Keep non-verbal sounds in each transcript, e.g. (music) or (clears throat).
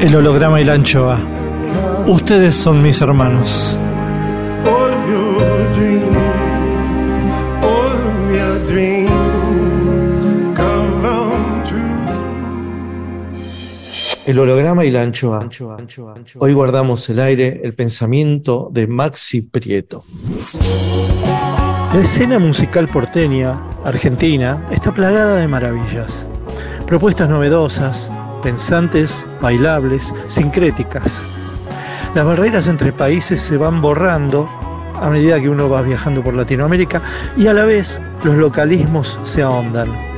El holograma y la anchoa. Ustedes son mis hermanos. El holograma y la anchoa. Hoy guardamos el aire, el pensamiento de Maxi Prieto. La escena musical porteña, argentina, está plagada de maravillas. Propuestas novedosas, pensantes, bailables, sincréticas. Las barreras entre países se van borrando a medida que uno va viajando por Latinoamérica y a la vez los localismos se ahondan.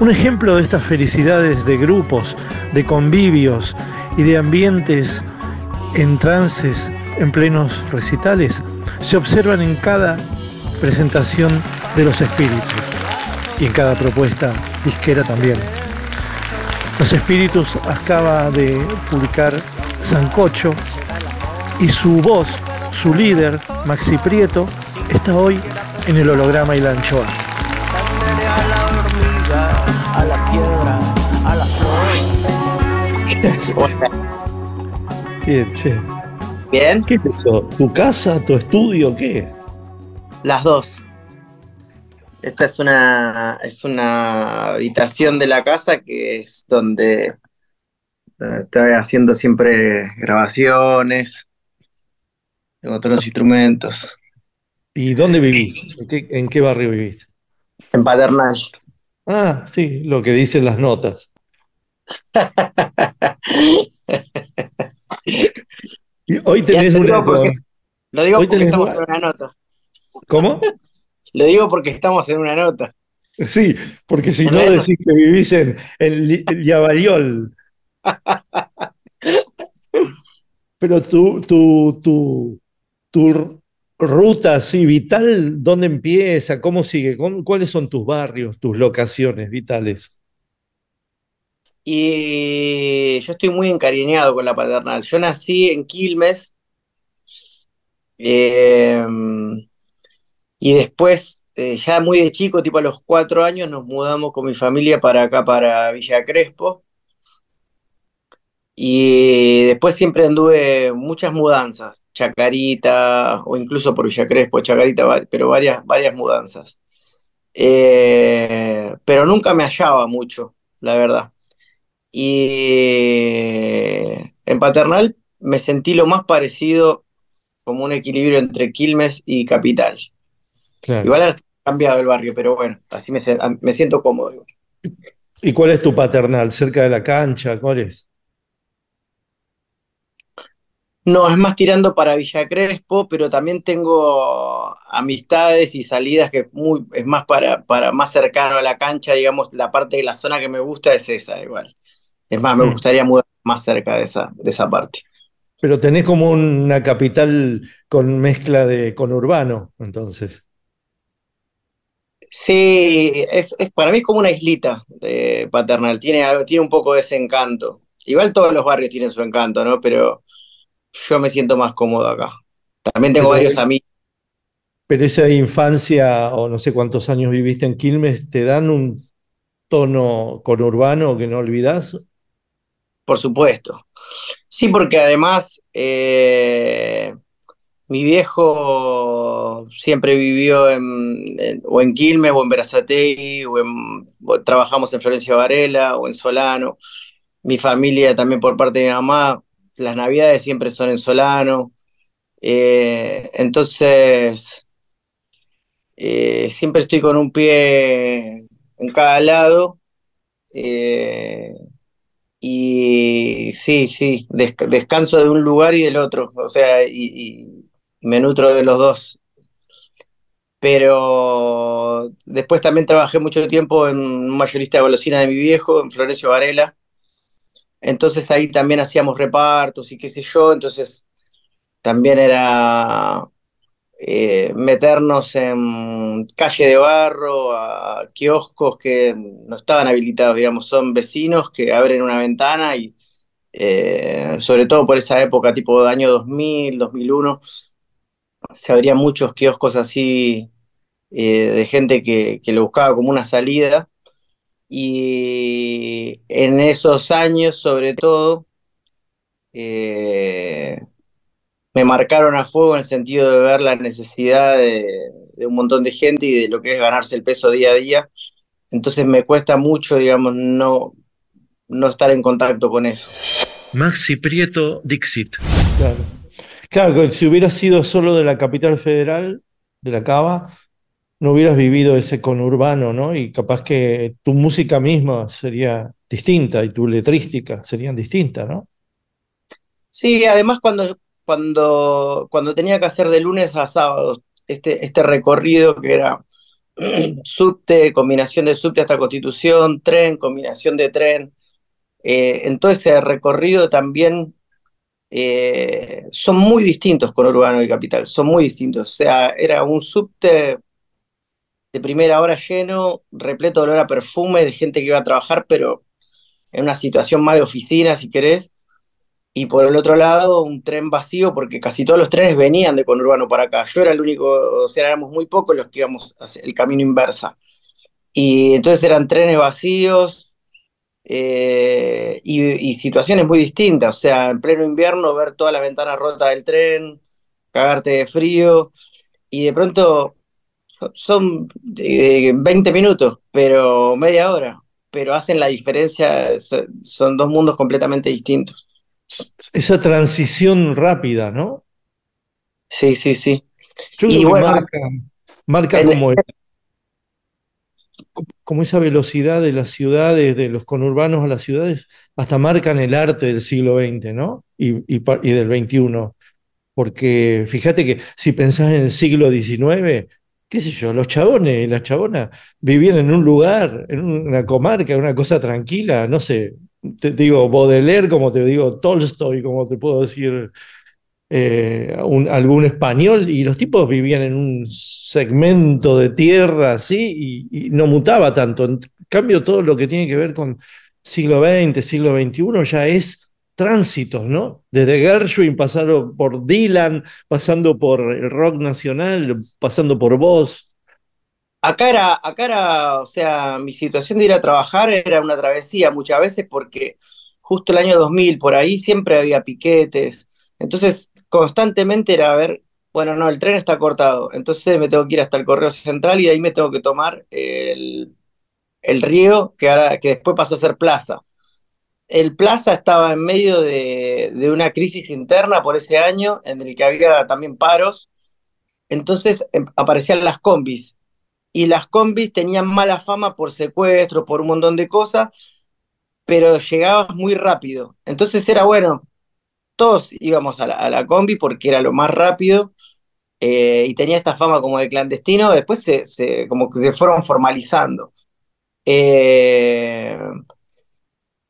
Un ejemplo de estas felicidades de grupos, de convivios y de ambientes en trances en plenos recitales se observan en cada presentación de los espíritus y en cada propuesta disquera también. Los espíritus acaba de publicar Sancocho y su voz, su líder, Maxi Prieto, está hoy en el holograma y la anchoa. Bien, che. Bien, ¿Qué es eso? ¿Tu casa, tu estudio, qué? las dos. Esta es una, es una habitación de la casa que es donde estoy haciendo siempre grabaciones. Tengo otros instrumentos. ¿Y dónde vivís? ¿En qué, en qué barrio vivís? En Paternal. Ah, sí, lo que dicen las notas. (laughs) Hoy tenés Ya, una... lo digo porque- Lo digo Hoy porque tenés estamos una- en una nota. ¿Cómo? Lo digo porque estamos en una nota. Sí, porque si no decís que vivís en, en Llavariol. Pero tu, tu, tu, tu ruta así vital, ¿dónde empieza? ¿Cómo sigue? ¿Cómo- ¿Cuáles son tus barrios, tus locaciones vitales? Y yo estoy muy encariñado con la paternal. Yo nací en Quilmes eh, y después, eh, ya muy de chico, tipo a los cuatro años, nos mudamos con mi familia para acá, para Villa Crespo. Y después siempre anduve muchas mudanzas, Chacarita, o incluso por Villa Crespo, Chacarita, pero varias, varias mudanzas. Eh, pero nunca me hallaba mucho, la verdad. Y en Paternal me sentí lo más parecido como un equilibrio entre Quilmes y Capital. Igual está cambiado el barrio, pero bueno, así me, me siento cómodo. ¿Y cuál es tu paternal? ¿Cerca de la cancha? ¿Cuál es? No, es más tirando para Villa Crespo, pero también tengo amistades y salidas que muy, es más para, para más cercano a la cancha, digamos, la parte de la zona que me gusta es esa igual. Es más, me mm. gustaría mudar más cerca de esa, de esa parte. Pero tenés como una capital con mezcla de conurbano, entonces. Sí, es, para mí es como una islita de paternal, tiene, tiene un poco de ese encanto. Igual todos los barrios tienen su encanto, ¿no? Pero yo me siento más cómodo acá. También tengo varios amigos. Pero esa infancia, o no sé cuántos años viviste en Quilmes, ¿te dan un tono conurbano que no olvidas? Por supuesto. Sí, porque además eh, mi viejo siempre vivió en, o en Quilmes o en Berazategui, o, en, trabajamos en Florencio Varela o en Solano. Mi familia también por parte de mi mamá las navidades siempre son en Solano. Eh, entonces, eh, siempre estoy con un pie en cada lado. Y sí, sí, descanso de un lugar y del otro. O sea, y, me nutro de los dos. Pero después también trabajé mucho tiempo en un mayorista de golosina de mi viejo, en Florencio Varela entonces ahí también hacíamos repartos y qué sé yo, entonces también era eh, meternos en calle de barro, a kioscos que no estaban habilitados, digamos, son vecinos que abren una ventana y eh, sobre todo por esa época, tipo de año 2000, 2001, se abrían muchos kioscos así eh, de gente que, que lo buscaba como una salida. Y en esos años, sobre todo, me marcaron a fuego en el sentido de ver la necesidad de, un montón de gente y de lo que es ganarse el peso día a día. Entonces me cuesta mucho, digamos, no, no estar en contacto con eso. Maxi Prieto Dixit. Claro. Claro, si hubiera sido solo de la capital federal, de la Cava, no hubieras vivido ese conurbano, ¿no? Y capaz que tu música misma sería distinta y tu letrística serían distintas, ¿no? Sí, además cuando, cuando, cuando tenía que hacer de lunes a sábado este, este recorrido que era (clears throat) subte, combinación de subte hasta Constitución, tren, combinación de tren, eh, en todo ese recorrido también eh, son muy distintos con Urbano y Capital, son muy distintos. O sea, era un subte de primera hora lleno, repleto de olor a perfume, de gente que iba a trabajar, pero en una situación más de oficina, si querés. Y por el otro lado, un tren vacío, porque casi todos los trenes venían de conurbano para acá. Yo era el único, o sea, éramos muy pocos los que íbamos hacia el camino inversa. Y entonces eran trenes vacíos eh, y, situaciones muy distintas. O sea, en pleno invierno, ver toda la ventana rota del tren, cagarte de frío. Y de pronto son 20 minutos, pero media hora, pero hacen la diferencia, son dos mundos completamente distintos. Esa transición rápida, ¿no? Sí, sí, sí. y bueno, marca, como, como esa velocidad de las ciudades, de los conurbanos a las ciudades, hasta marcan el arte del siglo XX, ¿no? Y, y, y del XXI. Porque fíjate que si pensás en el siglo XIX, qué sé yo, los chabones y las chabonas vivían en un lugar, en una comarca, una cosa tranquila, no sé, te digo Baudelaire, como te digo Tolstoy, como te puedo decir eh, algún español, y los tipos vivían en un segmento de tierra así y, no mutaba tanto. En cambio, todo lo que tiene que ver con siglo XX, siglo XXI ya es tránsitos, ¿no? Desde Gershwin, pasando por Dylan, pasando por el rock nacional, pasando por vos. Acá era, acá era, o sea, mi situación de ir a trabajar era una travesía muchas veces porque justo el año 2000, por ahí siempre había piquetes. Entonces, constantemente era a ver, bueno, no, el tren está cortado, entonces me tengo que ir hasta el Correo Central y de ahí me tengo que tomar el, el río, que, ahora, que después pasó a ser plaza. El Plaza estaba en medio de, de, una crisis interna por ese año, en el que había también paros. Entonces em, aparecían las combis. Y las combis tenían mala fama por secuestros, por un montón de cosas, pero llegabas muy rápido. Entonces era bueno, todos íbamos a la, combi porque era lo más rápido eh, y tenía esta fama como de clandestino. Después se, como que se fueron formalizando. Eh,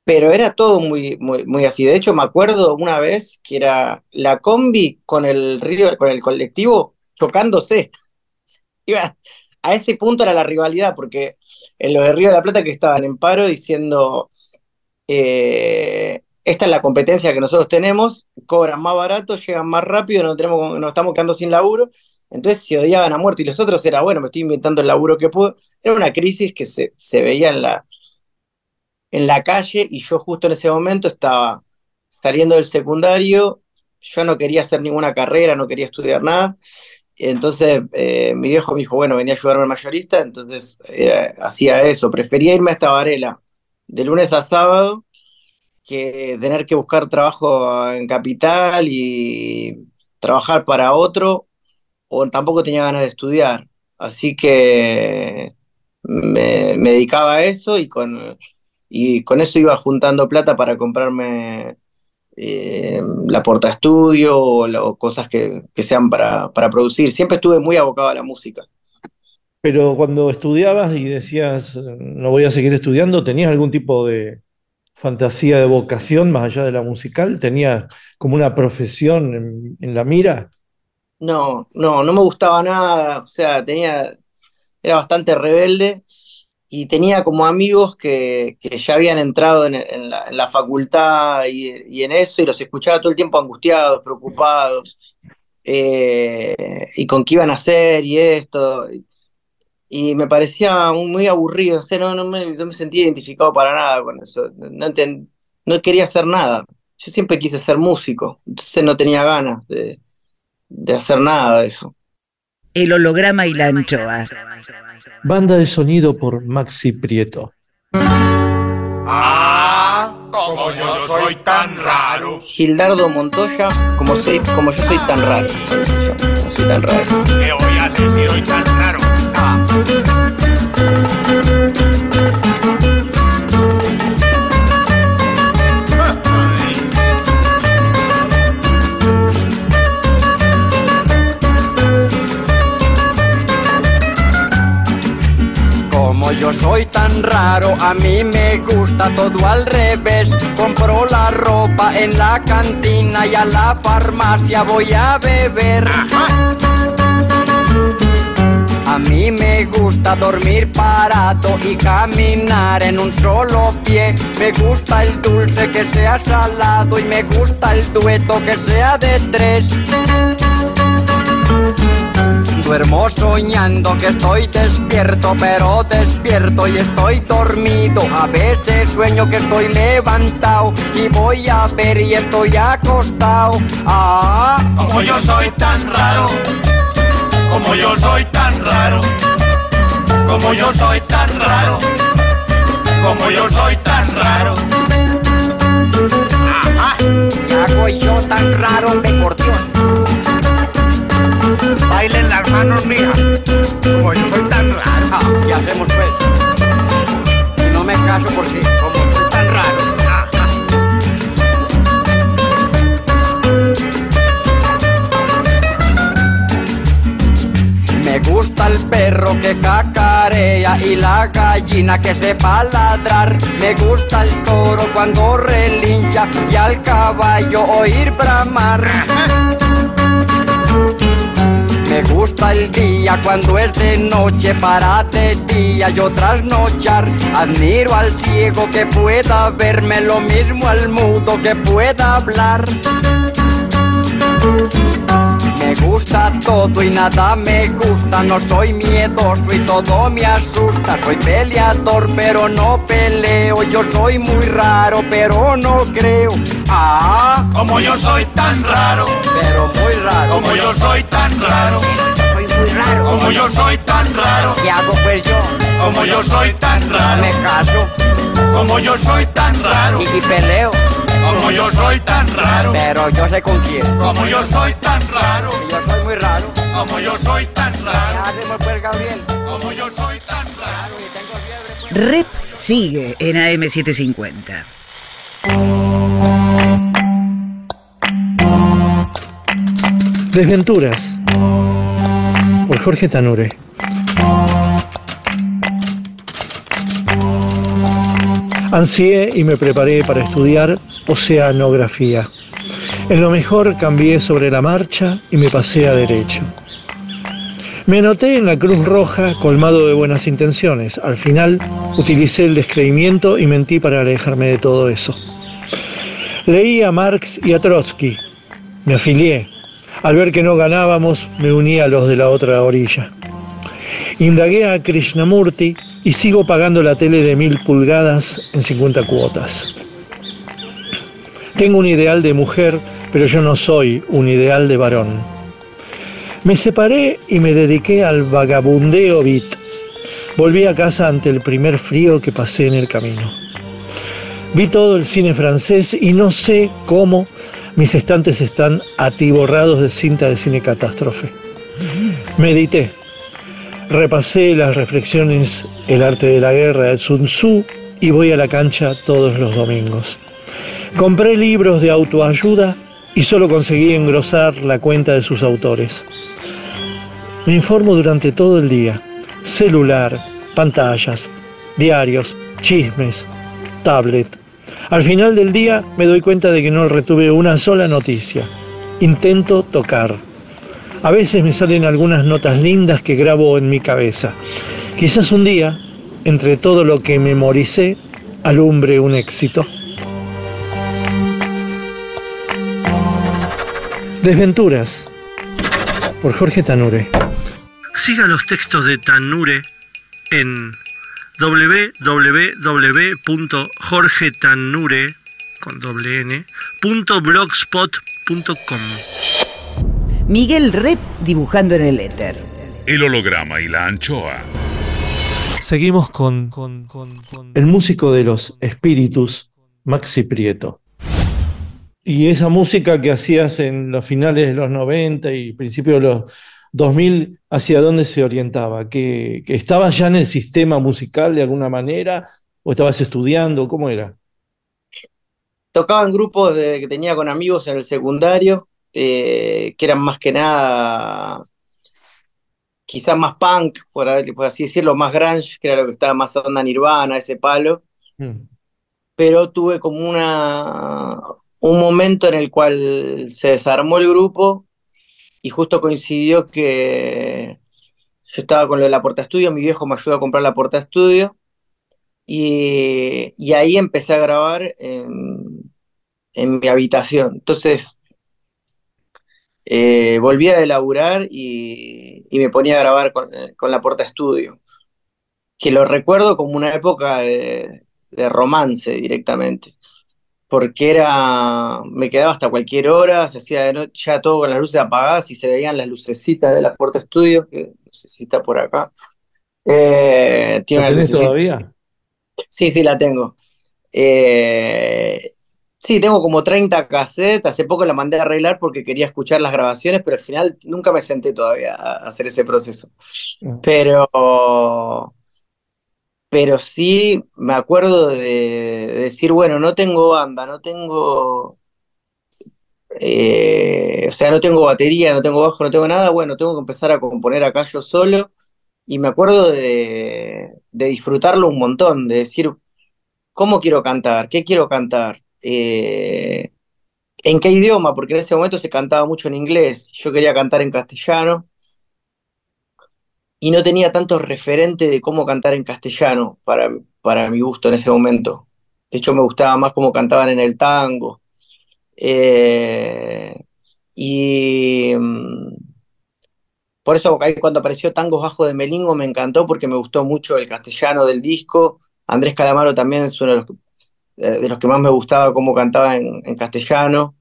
pero era todo muy, muy, muy así. De hecho, me acuerdo una vez que era la combi con el río, con el colectivo chocándose. (laughs) Iba, a ese punto era la rivalidad, porque en los de Río de la Plata que estaban en paro diciendo eh, esta es la competencia que nosotros tenemos, cobran más barato, llegan más rápido, no tenemos, nos estamos quedando sin laburo. Entonces se odiaban a muerte y los otros era, bueno, me estoy inventando el laburo que puedo. Era una crisis que se, se veía en la, en la calle y yo justo en ese momento estaba saliendo del secundario, yo no quería hacer ninguna carrera, no quería estudiar nada. Entonces eh, mi viejo me dijo, bueno, venía a ayudarme al mayorista, entonces hacía eso, prefería irme a esta varela de lunes a sábado que tener que buscar trabajo en capital y trabajar para otro, o tampoco tenía ganas de estudiar. Así que me, me dedicaba a eso y con, y con eso iba juntando plata para comprarme eh, la porta estudio o, o cosas que, que sean para, para, producir. Siempre estuve muy abocado a la música. Pero cuando estudiabas y decías, no voy a seguir estudiando, ¿tenías algún tipo de fantasía de vocación más allá de la musical? ¿Tenías como una profesión en, en la mira? No, no, no me gustaba nada. O sea, tenía, era bastante rebelde y tenía como amigos que, que ya habían entrado en, la, facultad y, en eso, y los escuchaba todo el tiempo angustiados, preocupados, eh, y con qué iban a hacer y esto. Y, me parecía muy, aburrido, o sea, no, no, me, no, me, sentía identificado para nada con eso, no, no quería hacer nada. Yo siempre quise ser músico, entonces no tenía ganas de, de hacer nada de eso. El holograma y la anchoa. Banda de sonido por Maxi Prieto. Ah, como yo soy tan raro. Gildardo Montoya, como, soy, como yo soy tan raro. Como soy tan raro. ¿Qué voy a hacer si soy tan raro? Ah. Yo soy tan raro, a mí me gusta todo al revés. Compro la ropa en la cantina y a la farmacia voy a beber. A mí me gusta dormir parado y caminar en un solo pie. Me gusta el dulce que sea salado y me gusta el dueto que sea de tres. Duermo soñando que estoy despierto, pero despierto y estoy dormido. A veces sueño que estoy levantado y voy a ver y estoy acostado. Ah, como yo soy tan raro, como yo soy tan raro, como yo soy tan raro, como yo soy tan raro. Ajá, ¿qué hago yo tan raro, me? Bailen las manos, mija. Como yo soy tan raro. Ah, ¿qué hacemos pues? Si no me caso por si, como soy tan raro. (laughs) Me gusta el perro que cacarea y la gallina que sepa ladrar. Me gusta el toro cuando relincha y al caballo oír bramar. (laughs) Me gusta el día cuando es de noche para de día yo trasnochar. Admiro al ciego que pueda verme, lo mismo al mudo que pueda hablar. Me gusta todo y nada me gusta, no soy miedoso y todo me asusta. Soy peleador pero no peleo, yo soy muy raro pero no creo. Ah, Como yo soy tan raro, pero muy raro. como yo soy tan raro, soy muy raro. como yo soy tan raro, ¿Qué hago pues yo? como yo soy tan raro, Me caso como yo soy tan raro, y, y peleo, como yo soy tan raro, pero yo sé con quién. como yo soy tan raro, Que yo soy muy raro. como yo soy tan ¿Qué raro, pues Gabriel? como yo soy tan raro. Y tengo fiebre. pues. Rep sigue en AM750. Desventuras por Jorge Tanure. Ansié y me preparé para estudiar oceanografía. En lo mejor cambié sobre la marcha y me pasé a derecho. Me anoté en la Cruz Roja colmado de buenas intenciones. Al final utilicé el descreimiento y mentí para alejarme de todo eso. Leí a Marx y a Trotsky. Me afilié. Al ver que no ganábamos, me uní a los de la otra orilla. Indagué a Krishnamurti y sigo pagando la tele de mil pulgadas en 50 cuotas. Tengo un ideal de mujer, pero yo no soy un ideal de varón. Me separé y me dediqué al vagabundeo beat. Volví a casa ante el primer frío que pasé en el camino. Vi todo el cine francés y no sé cómo mis estantes están atiborrados de cinta de cine catástrofe. Medité. Repasé las reflexiones El arte de la guerra de Sun Tzu y voy a la cancha todos los domingos. Compré libros de autoayuda y solo conseguí engrosar la cuenta de sus autores. Me informo durante todo el día. Celular, pantallas, diarios, chismes, tablet. Al final del día me doy cuenta de que no retuve una sola noticia. Intento tocar. A veces me salen algunas notas lindas que grabo en mi cabeza. Quizás un día, entre todo lo que memoricé, alumbre un éxito. Desventuras por Jorge Tanure. Siga los textos de Tanure en www.jorgetanure con doble n, punto blogspot.com. Miguel Rep dibujando en el éter. El holograma y la anchoa. Seguimos con, el músico de los espíritus, Maxi Prieto. Y esa música que hacías en los finales de los 90 y principios de los 2000, ¿hacia dónde se orientaba? ¿Que, que estabas ya en el sistema musical de alguna manera? ¿O estabas estudiando? ¿Cómo era? Tocaba en grupos de- que tenía con amigos en el secundario, eh, que eran más que nada, quizás más punk, por así decirlo, más grunge, que era lo que estaba más onda Nirvana, ese palo. Mm. pero tuve como una, un momento en el cual se desarmó el grupo y justo coincidió que yo estaba con lo de la porta estudio, mi viejo me ayudó a comprar la porta estudio y, ahí empecé a grabar en, mi habitación. Entonces eh, volví a laburar y, me ponía a grabar con, con la porta estudio, que lo recuerdo como una época de romance directamente porque era, me quedaba hasta cualquier hora, se hacía de noche, ya todo con las luces apagadas y se veían las lucecitas de la puerta estudio, que no sé si está por acá. Eh, tiene ¿La tenés todavía? Sí, sí, la tengo. Eh, sí, tengo como 30 cassettes, hace poco la mandé a arreglar porque quería escuchar las grabaciones, pero al final nunca me senté todavía a hacer ese proceso. Ah. Pero, pero sí me acuerdo de, de decir, bueno, no tengo banda, no tengo, eh, o sea, no tengo batería, no tengo bajo, no tengo nada, bueno, tengo que empezar a componer acá yo solo. Y me acuerdo de, de disfrutarlo un montón, de decir, ¿cómo quiero cantar? ¿Qué quiero cantar? Eh, ¿en qué idioma? Porque en ese momento se cantaba mucho en inglés, yo quería cantar en castellano y no tenía tantos referentes de cómo cantar en castellano para, para mi gusto en ese momento. De hecho, me gustaba más cómo cantaban en el tango. Eh, Y mm, por eso cuando apareció Tangos Bajo de Melingo me encantó porque me gustó mucho el castellano del disco. Andrés Calamaro también es uno de los, que- eh, que más me gustaba cómo cantaba en, en castellano.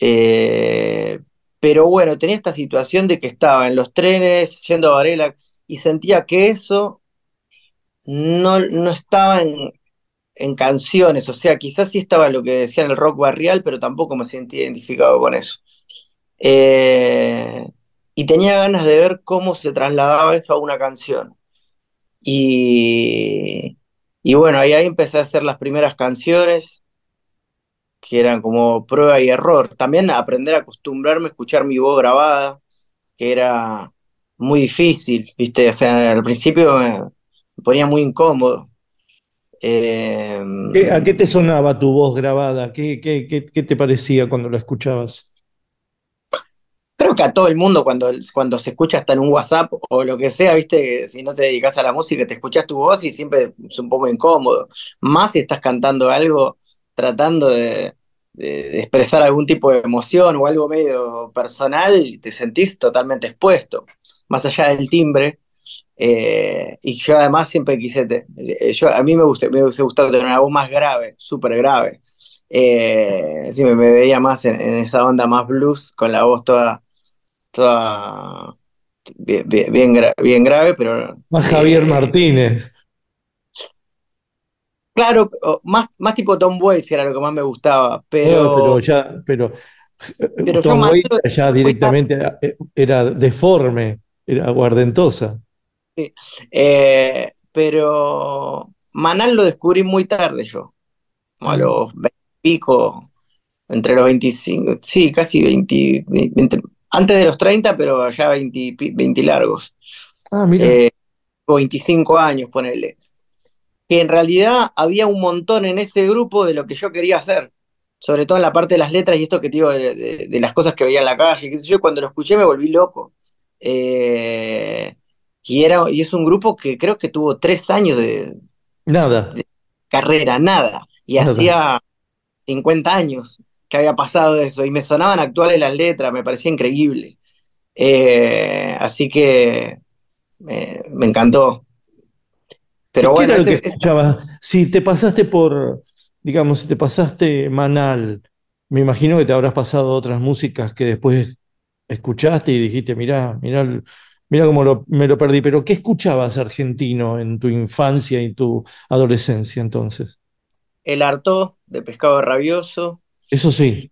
Eh, pero bueno, tenía esta situación de que estaba en los trenes yendo a Varela y sentía que eso no, no estaba en, en canciones, o sea, quizás sí estaba lo que decían el rock barrial, pero tampoco me sentí identificado con eso. Eh, y tenía ganas de ver cómo se trasladaba eso a una canción. Y, y bueno, ahí, ahí empecé a hacer las primeras canciones, que eran como prueba y error. También aprender a acostumbrarme a escuchar mi voz grabada, que era muy difícil, ¿viste? O sea, al principio me, ponía muy incómodo. Eh, ¿Qué- ¿A qué te sonaba tu voz grabada? ¿Qué, qué, qué, qué te parecía cuando la escuchabas? Creo que a todo el mundo cuando, cuando se escucha hasta en un WhatsApp o lo que sea, viste, si no te dedicas a la música, te escuchas tu voz y siempre es un poco incómodo. Más si estás cantando algo, tratando de, expresar algún tipo de emoción o algo medio personal, te sentís totalmente expuesto, más allá del timbre. Eh, y yo además siempre quise, te- eh, yo, a mí me gusta, me hubiese gustado tener una voz más grave, súper grave. Eh, sí, me, me veía más en, en esa onda más blues, con la voz toda, toda bien, bien, bien gra- bien grave, pero Más Javier eh, Martínez. Claro, más, más tipo Tom Waits era lo que más me gustaba, No, pero pero, ya, pero eh, pero Tom Waits ya directamente era, eh, era deforme, era guardentosa. eh, pero Manal lo descubrí muy tarde yo, como a Mm. los 20 y pico, entre los 25, sí, casi 20, 20, antes de los 30, pero ya 20, y pi- 20 largos, Ah, mira. eh, o 25 años, ponele. Que en realidad había un montón en ese grupo de lo que yo quería hacer, sobre todo en la parte de las letras y esto que te digo de, de- de las cosas que veía en la calle, qué sé yo, cuando lo escuché me volví loco. Eh, y, era, y es un grupo que creo que tuvo tres años de, Nada, de carrera, nada, y nada. hacía 50 años que había pasado eso, y me sonaban actuales las letras, me parecía increíble. Eh, así que me, me encantó. ¿Y Pero bueno, que? Si te pasaste por, digamos, si te pasaste Manal, me imagino que te habrás pasado otras músicas que después escuchaste y dijiste, mirá, mirá, mirá cómo lo- me lo perdí. Pero ¿qué escuchabas argentino en tu infancia y tu adolescencia entonces? el Artó de Pescado Rabioso, Eso sí,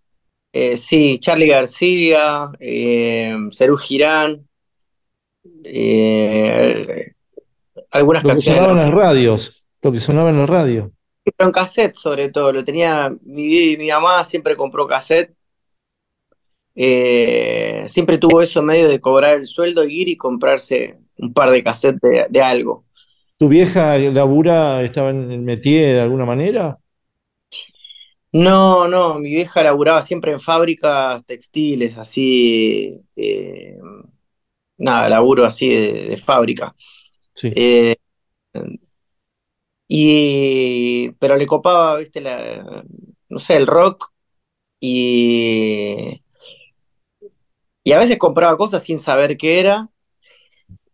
eh, sí, Charly García, eh, Serú Girán, eh, algunas lo que canciones sonaba en las radios, lo que sonaba en la radio. pero en cassette sobre todo, lo tenía, mi, mi mamá siempre compró cassette, eh, siempre tuvo eso medio de cobrar el sueldo, ir y comprarse un par de cassettes de, de algo. ¿Tu vieja labura estaba en el métier de alguna manera? No, no, mi vieja laburaba siempre en fábricas textiles, así, eh, nada, laburo así de, de fábrica. Sí. Eh, y, pero le copaba, viste, la, no sé, el rock y, y a veces compraba cosas sin saber qué era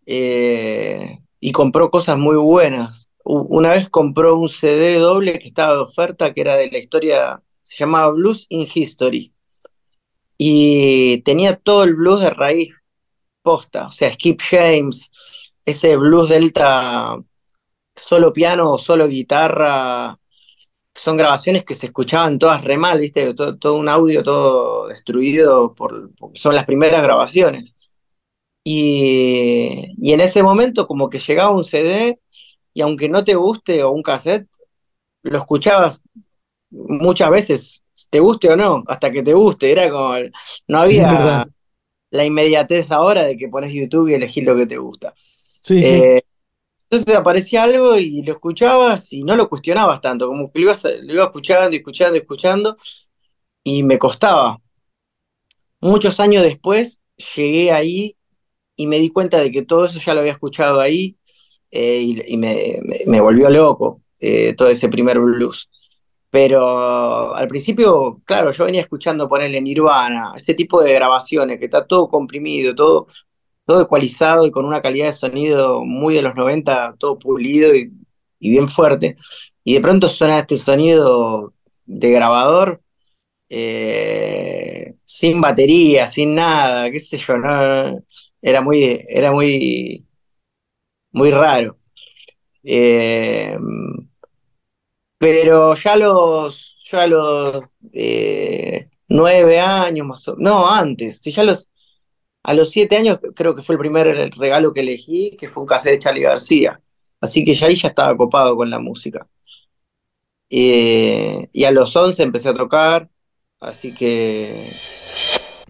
eh, y compró cosas muy buenas. Una vez compró un CD doble que estaba de oferta, que era de la historia, se llamaba Blues in History. Y tenía todo el blues de raíz posta, o sea, Skip James, ese blues delta, solo piano o solo guitarra, son grabaciones que se escuchaban todas re mal, ¿viste? Todo, todo un audio todo destruido por, son las primeras grabaciones. Y, y en ese momento como que llegaba un CD y aunque no te guste o un cassette, lo escuchabas muchas veces, te guste o no, hasta que te guste. Era como, no había la inmediatez ahora de que pones YouTube y elegís lo que te gusta. Eh, entonces aparecía algo y lo escuchabas y no lo cuestionabas tanto, como que lo ibas, iba escuchando y escuchando escuchando y me costaba. Muchos años después llegué ahí y me di cuenta de que todo eso ya lo había escuchado ahí eh, y, me volvió loco eh, todo ese primer blues. Pero al principio, claro, yo venía escuchando ponerle Nirvana, ese tipo de grabaciones, que está todo comprimido, todo, todo ecualizado y con una calidad de sonido muy de los 90, todo pulido y, bien fuerte. Y de pronto suena este sonido de grabador eh, sin batería, sin nada, qué sé yo, era muy, era muy, muy raro. Eh, pero ya los, ya los eh, nueve años más o no, antes, si ya los, a los siete años creo que fue el primer regalo que elegí, que fue un cassette de Charlie García. Así que ya ahí ya estaba copado con la música. Eh, y a los once empecé a tocar, así que...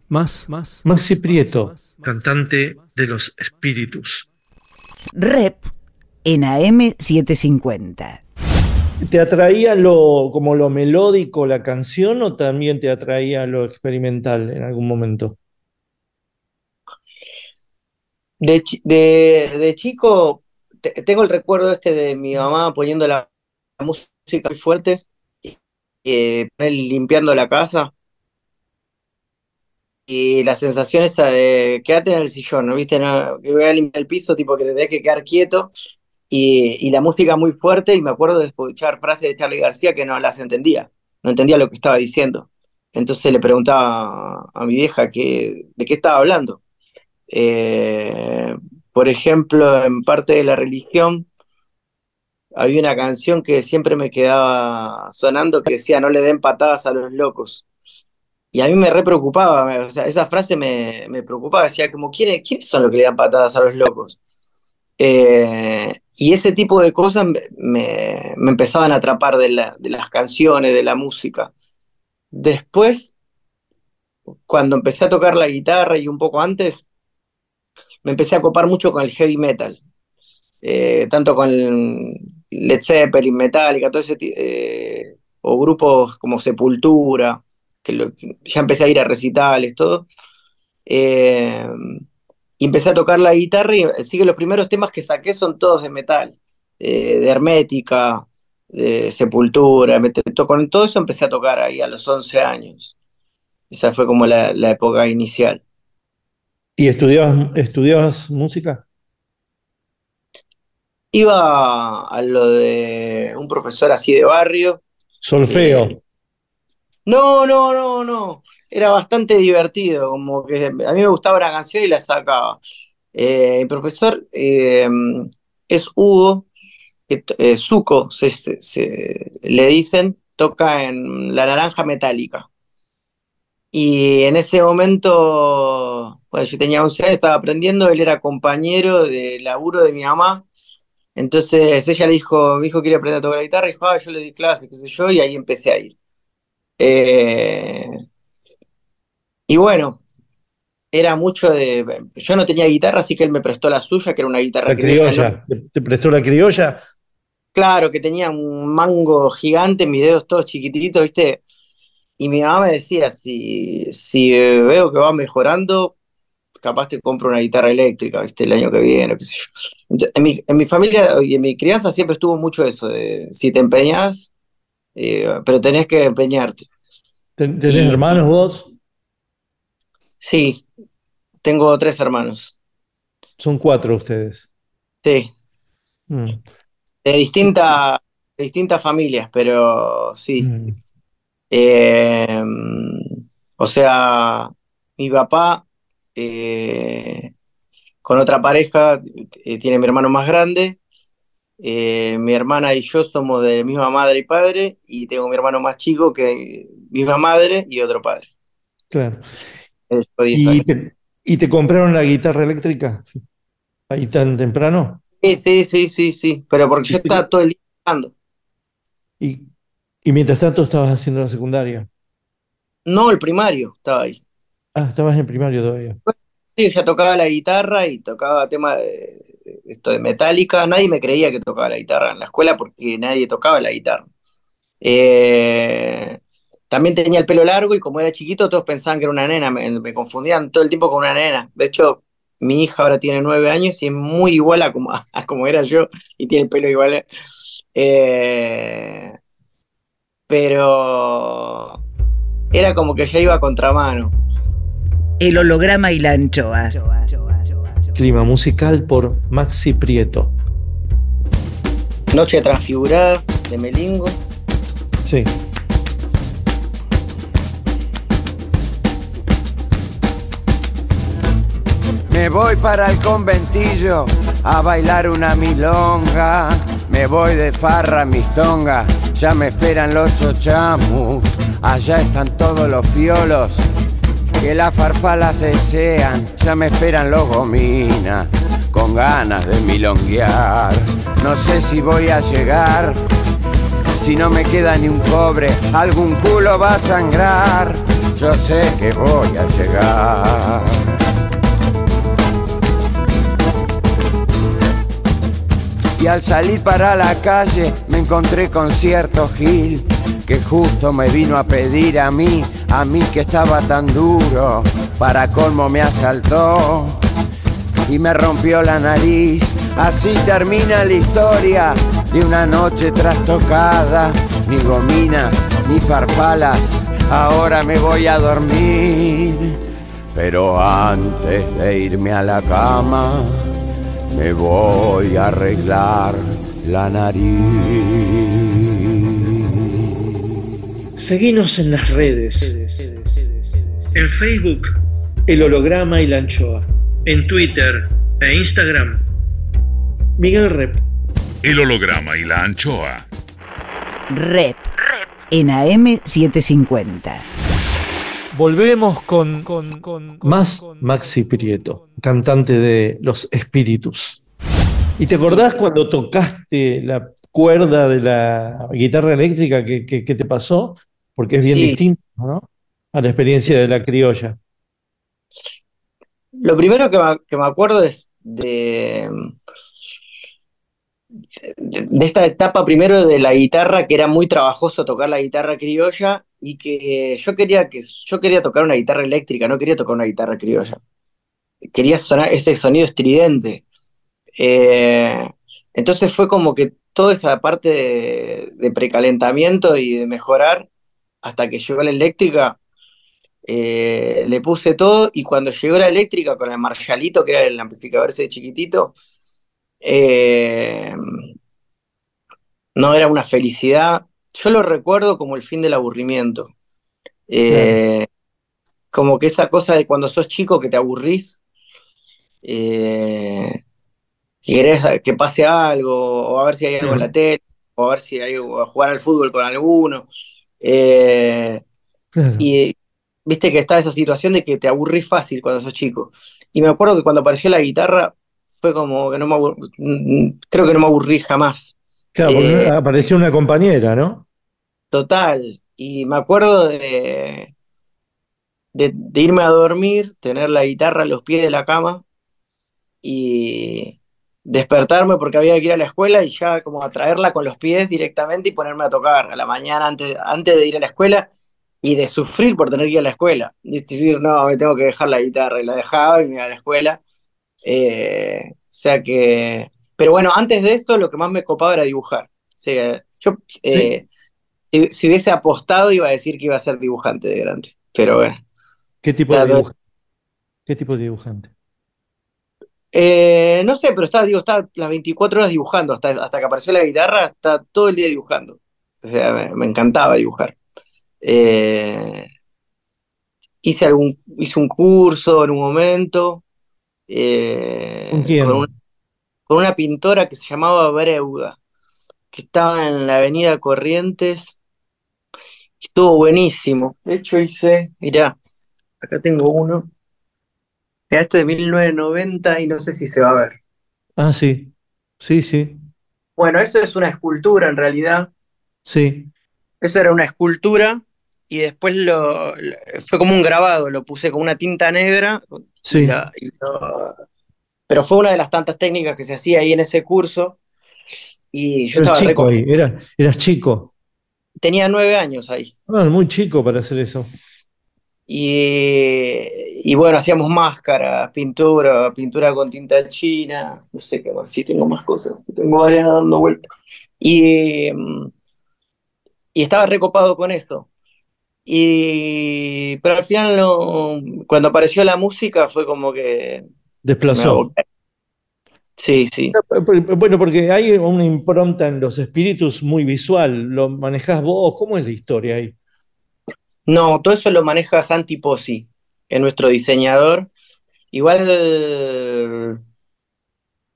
Más, más. Maxi Prieto, cantante de los Espíritus. Rep en AM750. ¿Te atraía lo, como lo melódico la canción o también te atraía lo experimental en algún momento? De, de- de chico, te- tengo el recuerdo este de mi mamá poniendo la, música muy fuerte, eh, limpiando la casa, y la sensación esa de quédate en el sillón, ¿no? ¿Viste? Que voy a limpiar el piso, tipo que te tenés que quedar quieto, y, y la música muy fuerte, y me acuerdo de escuchar frases de Charlie García que no las entendía, no entendía lo que estaba diciendo. Entonces le preguntaba a mi vieja que, de qué estaba hablando. Eh, por ejemplo, en parte de la religión había una canción que siempre me quedaba sonando que decía no le den patadas a los locos. Y a mí me re preocupaba, esa frase me, preocupaba, decía como, ¿quiénes, quiénes son los que le dan patadas a los locos? Eh, y ese tipo de cosas me, me- empezaban a atrapar de las canciones, de la música. Después, cuando empecé a tocar la guitarra y un poco antes, me empecé a copar mucho con el heavy metal, eh, tanto con Led Zeppelin, Metallica, todo ese eh, o grupos como Sepultura, que, ya empecé a ir a recitales, todo. Eh, y empecé a tocar la guitarra y así que los primeros temas que saqué son todos de metal, eh, de Hermética, de Sepultura, con todo eso empecé a tocar ahí a los 11 años. Esa fue como la, la época inicial. ¿Y estudiabas, estudiabas música? Iba a lo de un profesor así de barrio. Solfeo. Eh, no, no, no, no. Era bastante divertido, como que a mí me gustaba la canción y la sacaba. Eh, el profesor eh, es Hugo, que eh, Zuko, se, se- se- le dicen, toca en La Naranja Metálica. Y en ese momento, bueno, yo tenía 11 años, estaba aprendiendo, él era compañero de laburo de mi mamá. Entonces ella le dijo, mi hijo quiere aprender a tocar la guitarra, y dijo, ah, yo le di clases, qué sé yo, y ahí empecé a ir. Eh, y bueno, era mucho de... Yo no tenía guitarra, así que él me prestó la suya, que era una guitarra La criolla, criolla. ¿Te, te prestó la criolla? Claro, que tenía un mango gigante, mis dedos todos chiquititos, ¿viste? Y mi mamá me decía, si, si eh, veo que va mejorando, capaz te compro una guitarra eléctrica, ¿viste? El año que viene, qué sé yo. En mi, en mi familia y en mi crianza siempre estuvo mucho eso, de si te empeñas, eh, pero tenés que empeñarte. ¿Ten- ¿Tenés Y hermanos vos? sí, tengo tres hermanos, Son cuatro ustedes. sí, Mm, de distinta, de distintas familias, pero sí. mm. Eh, o sea, mi papá eh, con otra pareja eh, tiene mi hermano más grande. eh, mi hermana y yo somos de misma madre y padre, y tengo mi hermano más chico que misma madre y otro padre. Claro. ¿Y te, y te compraron la guitarra eléctrica ahí tan temprano? Sí, sí, sí, sí, sí, pero porque yo ¿Y, estaba todo el día tocando. y, y mientras tanto estabas haciendo la secundaria? No, el primario estaba ahí. Ah, estabas en primario todavía. Yo ya tocaba la guitarra y tocaba temas de esto de Metallica. Nadie me creía que tocaba la guitarra en la escuela porque nadie tocaba la guitarra. Eh, también tenía el pelo largo y como era chiquito todos pensaban que era una nena, me, me confundían todo el tiempo con una nena. De hecho, mi hija ahora tiene nueve años y es muy igual a como, (laughs) a como era yo y tiene el pelo igual. Eh, pero era como que ya iba a contramano. El holograma y la anchoa. Clima musical por Maxi Prieto. Noche transfigurada de Melingo. Sí. Me voy para el conventillo a bailar una milonga. Me voy de farra, mis tongas. Ya me esperan los chochamus. Allá están todos los fiolos. Que las farfalas desean. Ya me esperan los gominas. Con ganas de milonguear. No sé si voy a llegar. Si no me queda ni un cobre, algún culo va a sangrar. Yo sé que voy a llegar. Y al salir para la calle me encontré con cierto Gil que justo me vino a pedir a mí, a mí que estaba tan duro, para colmo me asaltó y me rompió la nariz. Así termina la historia de una noche trastocada, ni gominas, ni farfalas, ahora me voy a dormir. Pero antes de irme a la cama, me voy a arreglar la nariz. Seguinos en las redes. En Facebook, el holograma y la anchoa. En Twitter e Instagram, Miguel Rep. El holograma y la anchoa. Rep. En AM750. Volvemos con, más Maxi Prieto, cantante de Los Espíritus. ¿Y te acordás cuando tocaste la cuerda de la guitarra eléctrica que, que- que te pasó? Porque es bien Sí. distinto, ¿no? A la experiencia de la criolla. Lo primero que me, que me acuerdo es de, de, de esta etapa primero de la guitarra, que era muy trabajoso tocar la guitarra criolla y que yo quería que yo quería tocar una guitarra eléctrica, no quería tocar una guitarra criolla. Quería sonar ese sonido estridente. Eh, entonces fue como que toda esa parte de, precalentamiento y de mejorar hasta que llegó la eléctrica eh, le puse todo y cuando llegó la eléctrica con el Marshallito, que era el amplificador ese chiquitito, eh, no era una felicidad. Yo lo recuerdo como el fin del aburrimiento. Eh, Como que esa cosa de cuando sos chico que te aburrís, eh, y querés que pase algo, o a ver si hay algo en la tele, o a ver si hay o a jugar al fútbol con alguno. Eh, y viste que está esa situación de que te aburrís fácil cuando sos chico. Y me acuerdo que cuando apareció la guitarra fue como que no me abur- mm, creo que no me aburrí jamás. Claro, porque Eh, apareció una compañera, ¿no? Total. Y me acuerdo de, de, de irme a dormir, tener la guitarra a los pies de la cama y despertarme porque había que ir a la escuela y ya como a traerla con los pies directamente y ponerme a tocar a la mañana antes, antes de ir a la escuela y de sufrir por tener que ir a la escuela. Y decir, no, me tengo que dejar la guitarra y la dejaba y me iba a la escuela. Eh, o sea que... Pero bueno, antes de esto lo que más me copaba era dibujar. O sea, yo eh, si, si hubiese apostado iba a decir que iba a ser dibujante de grande. Pero bueno. ¿Qué tipo de dibujante? ¿Qué tipo de dibujante? Eh, no sé, pero está, digo, está las 24 horas dibujando. Hasta, hasta que apareció la guitarra, está todo el día dibujando. O sea, me, me encantaba dibujar. Eh, hice algún, hice un curso en un momento. eh, ¿Con quién? con con una pintora que se llamaba Breuda, que estaba en la avenida Corrientes. Estuvo buenísimo. De hecho, hice, mirá, acá tengo uno. Mirá, esto es de 1990 y no sé si se va a ver. Ah, sí. Sí, sí. Bueno, eso es una escultura en realidad. Sí. Eso era una escultura y después lo, lo- fue como un grabado, lo puse con una tinta negra. y Sí. la- y lo- pero fue una de las tantas técnicas que se hacía ahí en ese curso. Y yo Eras estaba chico ahí, era, eras chico. tenía nueve años ahí. Ah, muy chico para hacer eso. Y, y bueno, hacíamos máscaras, pintura, pintura con tinta china, no sé qué más, sí tengo más cosas, tengo varias dando vueltas. Y, mm, y estaba recopado con eso. Y, pero al final, no, cuando apareció la música, fue como que. Desplazó. Sí, sí. Bueno, porque hay una impronta en los espíritus muy visual. ¿Lo manejás vos? ¿Cómo es la historia ahí? No, todo eso lo maneja Santi Pozzi, es nuestro diseñador. Igual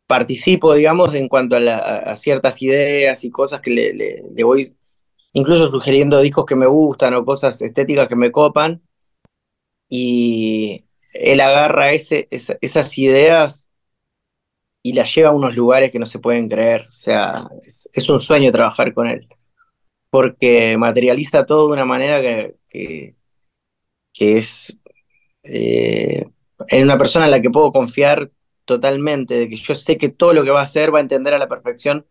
participo, digamos, en cuanto a, ciertas ideas y cosas que le, le, voy incluso sugiriendo discos que me gustan o cosas estéticas que me copan. Y él agarra esas ideas y las lleva a unos lugares que no se pueden creer. O sea, es, un sueño trabajar con él. Porque materializa todo de una manera que, que, es eh, en una persona en la que puedo confiar totalmente, de que yo sé que todo lo que va a hacer va a entender a la perfección,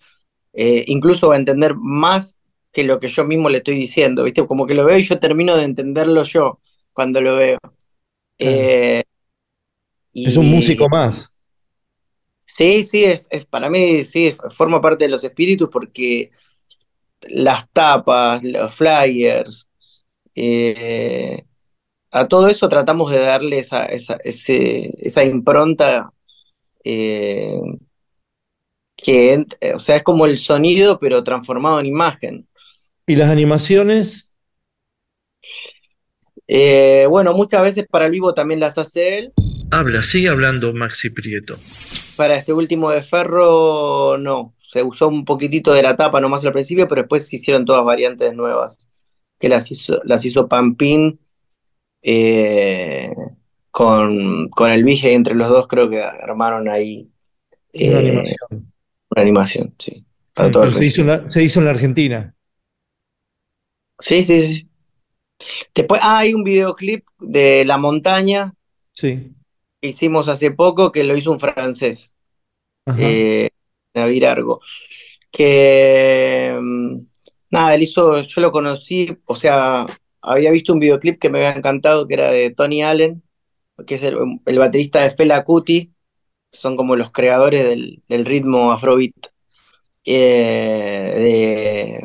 eh, incluso va a entender más que lo que yo mismo le estoy diciendo, ¿viste? Como que lo veo y yo termino de entenderlo yo cuando lo veo. Eh, es un músico más. Sí, sí, es, para mí, sí, forma parte de los espíritus porque las tapas, los flyers, eh, a todo eso tratamos de darle esa, esa, esa impronta eh, que, o sea, es como el sonido, pero transformado en imagen. ¿Y las animaciones? Eh, bueno, muchas veces para el vivo también las hace él. Habla, sigue hablando Maxi Prieto. Para este último de Ferro, no. Se usó un poquitito de la tapa nomás al principio, pero después se hicieron todas variantes nuevas. Que las hizo, las hizo Pampín eh, con, con el Villa y entre los dos creo que armaron ahí. una eh, animación. Una animación, sí. Para todo se, hizo se hizo en la Argentina. Sí, sí, sí. Después, ah, hay un videoclip de La Montaña. Sí. Que hicimos hace poco que lo hizo un francés. Eh, Nadir Argo. Que. Mm, nada, él hizo. Yo lo conocí, o sea, había visto un videoclip que me había encantado, que era de Tony Allen, que es el, baterista de Fela Kuti. Son como los creadores del, ritmo afrobeat. Eh,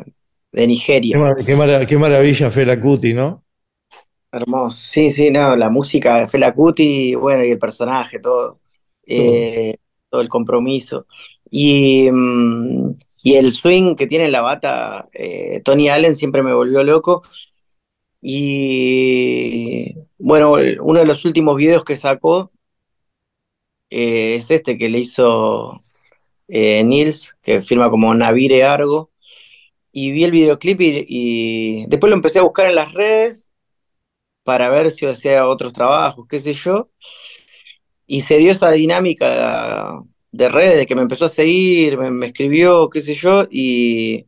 de de Nigeria. Qué, maravilla Fela Kuti, ¿no? Hermoso. Sí, sí, no, la música de Fela Kuti, bueno, y el personaje, todo. Eh, todo, el compromiso. Y, mm, y, el swing que tiene la bata, eh, Tony Allen siempre me volvió loco. Y bueno, uno de los últimos videos que sacó eh, es este que le hizo Nils, que firma como Navire Argo y vi el videoclip y, después lo empecé a buscar en las redes para ver si hacía otros trabajos, qué sé yo. Y se dio esa dinámica de redes, de que me empezó a seguir, me, escribió, qué sé yo, y,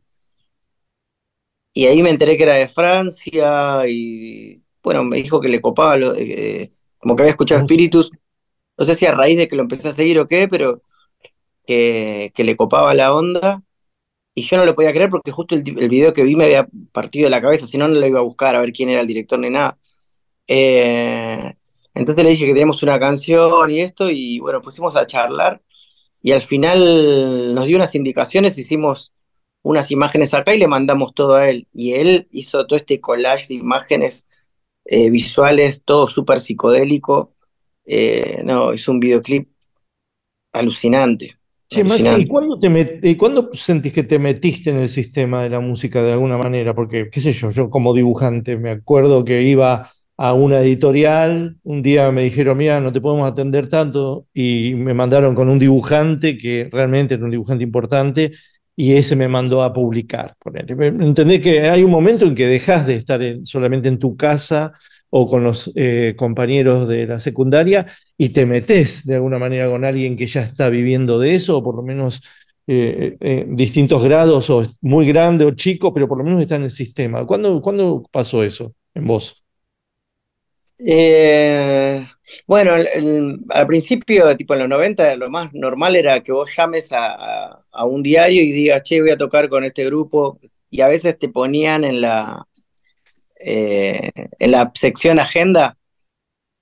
y ahí me enteré que era de Francia y bueno, me dijo que le copaba, lo, como que había escuchado Espíritus, no sé si a raíz de que lo empecé a seguir o qué, pero que, que le copaba la onda y yo no lo podía creer porque justo el, video que vi me había partido de la cabeza, si no, no lo iba a buscar a ver quién era el director ni nada. Eh, entonces le dije que teníamos una canción y esto, y bueno, pusimos a charlar, y al final nos dio unas indicaciones, hicimos unas imágenes acá y le mandamos todo a él. Y él hizo todo este collage de imágenes eh, visuales, todo súper psicodélico. Eh, no, es un videoclip alucinante. ¿Y cuándo, te ¿cuándo sentís que te metiste en el sistema de la música de alguna manera? Porque, qué sé yo, yo como dibujante me acuerdo que iba a una editorial, un día me dijeron, mira, no te podemos atender tanto, y me mandaron con un dibujante que realmente era un dibujante importante, y ese me mandó a publicar. Entendés que hay un momento en que dejas de estar solamente en tu casa o con los eh, compañeros de la secundaria y te metes de alguna manera con alguien que ya está viviendo de eso, o por lo menos eh, eh, distintos grados, o muy grande o chico, pero por lo menos está en el sistema. ¿Cuándo, ¿cuándo pasó eso en vos? bueno, al principio, tipo en los 90, lo más normal era que vos llames a, a un diario y digas, che, voy a tocar con este grupo, y a veces te ponían en la, eh, en la sección agenda,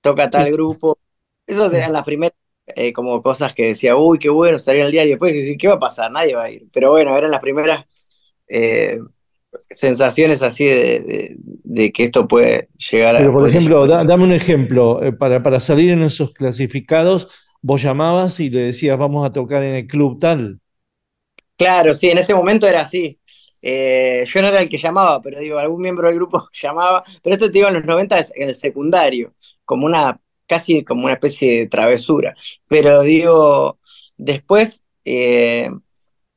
toca tal grupo. Esas eran las primeras eh, como cosas que decía, uy, qué bueno salir al diario. Después decir, ¿qué va a pasar? Nadie va a ir. Pero bueno, eran las primeras eh, sensaciones así de, de- de que esto puede llegar a... Pero, por ejemplo, da- dame un ejemplo. eh, para, para salir en esos clasificados, vos llamabas y le decías, vamos a tocar en el club tal. Claro, sí, en ese momento era así. Eh, yo no era el que llamaba, pero digo, algún miembro del grupo (laughs) llamaba. Pero esto te digo en los 90 es en el secundario, como una, casi como una especie de travesura. Pero digo, después, eh,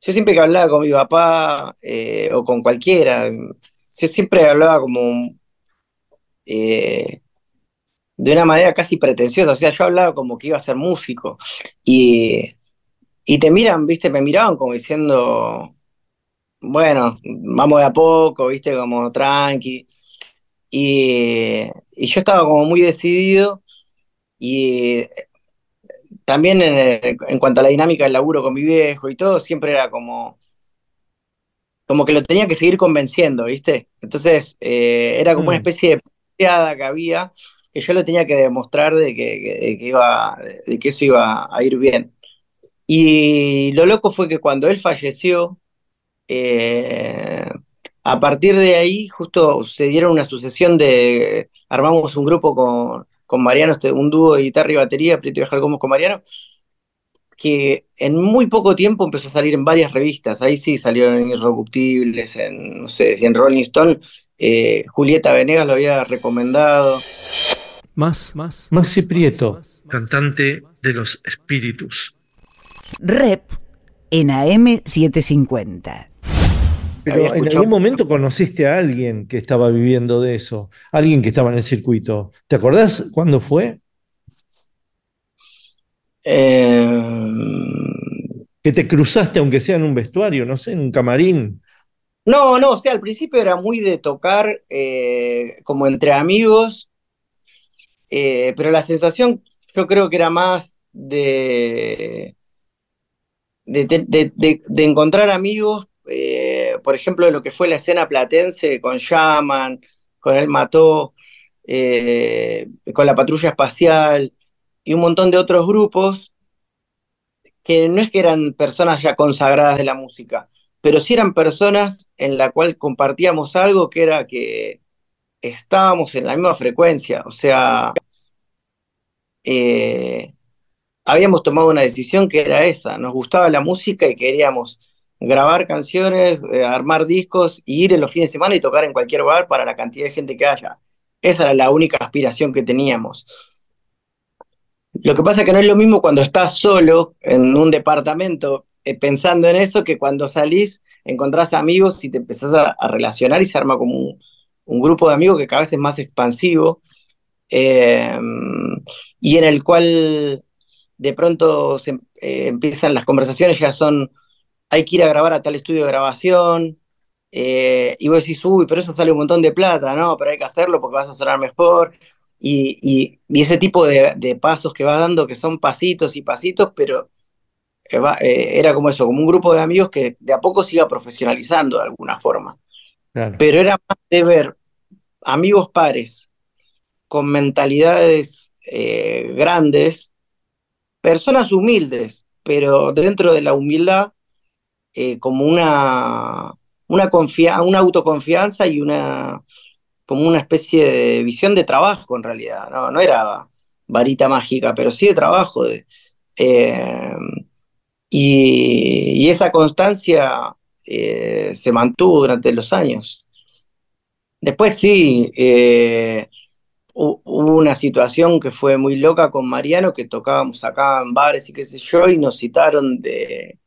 yo siempre que hablaba con mi papá eh, o con cualquiera, yo siempre hablaba como de una manera casi pretenciosa. O sea, yo hablaba como que iba a ser músico. Y, y te miran, viste, me miraban como diciendo bueno, vamos de a poco, viste, como tranqui. Y, y yo estaba como muy decidido y también en, el- en cuanto a la dinámica del laburo con mi viejo y todo, siempre era como, como que lo tenía que seguir convenciendo, viste. Entonces eh, era como una Mm. especie de paseada que había que yo le tenía que demostrar de que, que- de que iba, de que eso iba a ir bien. Y lo loco fue que cuando él falleció, eh, a partir de ahí, justo se dieron una sucesión de. Armamos un grupo con, con Mariano, este, un dúo de guitarra y batería, Prieto y Viajar como con Mariano, que en muy poco tiempo empezó a salir en varias revistas. Ahí sí salieron en Irrecuptibles, en, no sé, si en Rolling Stone. eh, Julieta Venegas lo había recomendado. Más, más. Maxi Prieto, cantante de los Espíritus. Rep en AM750. Pero en algún momento conociste a alguien que estaba viviendo de eso, alguien que estaba en el circuito. ¿Te acordás cuándo fue? Eh, Que te cruzaste, aunque sea en un vestuario, no sé, en un camarín. No, no, o sea, al principio era muy de tocar eh, como entre amigos, eh, pero la sensación yo creo que era más de- de- de- de encontrar amigos, eh, por ejemplo, lo que fue la escena platense con Shaman, con El Mató, eh, con la Patrulla Espacial y un montón de otros grupos que no es que eran personas ya consagradas de la música, pero sí eran personas en la cual compartíamos algo que era que estábamos en la misma frecuencia, o sea, eh, habíamos tomado una decisión que era esa, nos gustaba la música y queríamos grabar canciones, eh, armar discos, y ir en los fines de semana y tocar en cualquier bar para la cantidad de gente que haya. Esa era la única aspiración que teníamos. Lo que pasa es que no es lo mismo cuando estás solo en un departamento eh, pensando en eso que cuando salís encontrás amigos y te empezás a, relacionar y se arma como un, grupo de amigos que cada vez es más expansivo eh, y en el cual de pronto se, eh, empiezan las conversaciones, ya son, hay que ir a grabar a tal estudio de grabación eh, y vos decís, uy, pero eso sale un montón de plata, ¿no? Pero hay que hacerlo porque vas a sonar mejor. Y, y- y ese tipo de, de pasos que vas dando, que son pasitos y pasitos, pero eh, va- eh, era como eso, como un grupo de amigos que de a poco se iba profesionalizando de alguna forma. Claro. Pero era más de ver amigos pares con mentalidades grandes, personas humildes, pero dentro de la humildad, eh, como una, una, una autoconfianza y una, como una especie de visión de trabajo en realidad, no, no era varita mágica, pero sí de trabajo. eh, y, y esa constancia eh, se mantuvo durante los años. Después sí, hu- hubo una situación que fue muy loca con Mariano, que tocábamos acá en bares y qué sé yo, y nos citaron de...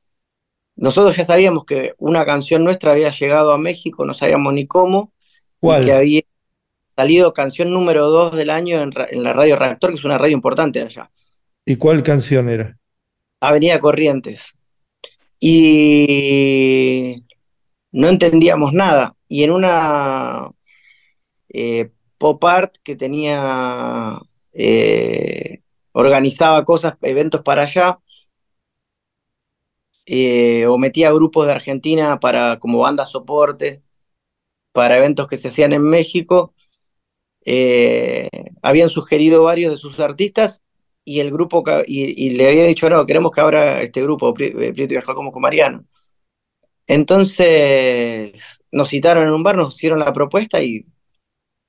Nosotros ya sabíamos que una canción nuestra había llegado a México, no sabíamos ni cómo, y que ¿Cuál? había salido canción número 2 del año en, la radio Reactor, que es una radio importante de allá, ¿Y cuál canción era? Avenida Corrientes. Y no entendíamos nada. Y en una eh, pop art que tenía, eh, organizaba cosas, eventos para allá, eh, o metía grupos de Argentina para, como banda soporte para eventos que se hacían en México. eh, habían sugerido varios de sus artistas y el grupo y, y le había dicho no, queremos que abra este grupo, eh, Prieto y como con Mariano. Entonces nos citaron en un bar, nos hicieron la propuesta y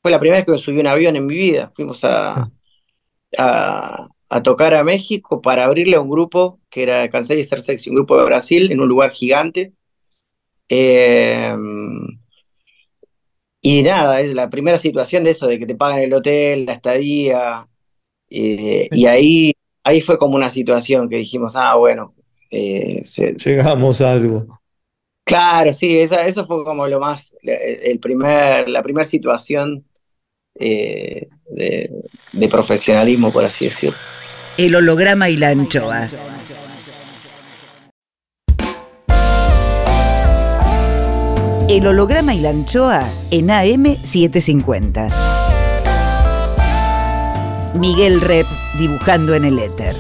fue la primera vez que me subí un avión en mi vida. Fuimos a, a, a tocar a México para abrirle a un grupo que era Cansar y Ser Sexy, un grupo de Brasil, en un lugar gigante. Eh, y nada, es la primera situación de eso, de que te pagan el hotel, la estadía. eh, y ahí, ahí fue como una situación que dijimos, ah, bueno, eh, se- Llegamos a algo. claro, sí, esa, eso fue como lo más, el primer, la primera situación eh, de, de profesionalismo, por así decirlo. El holograma y la anchoa. El holograma y la anchoa en AM750. Miguel Rep dibujando en el éter.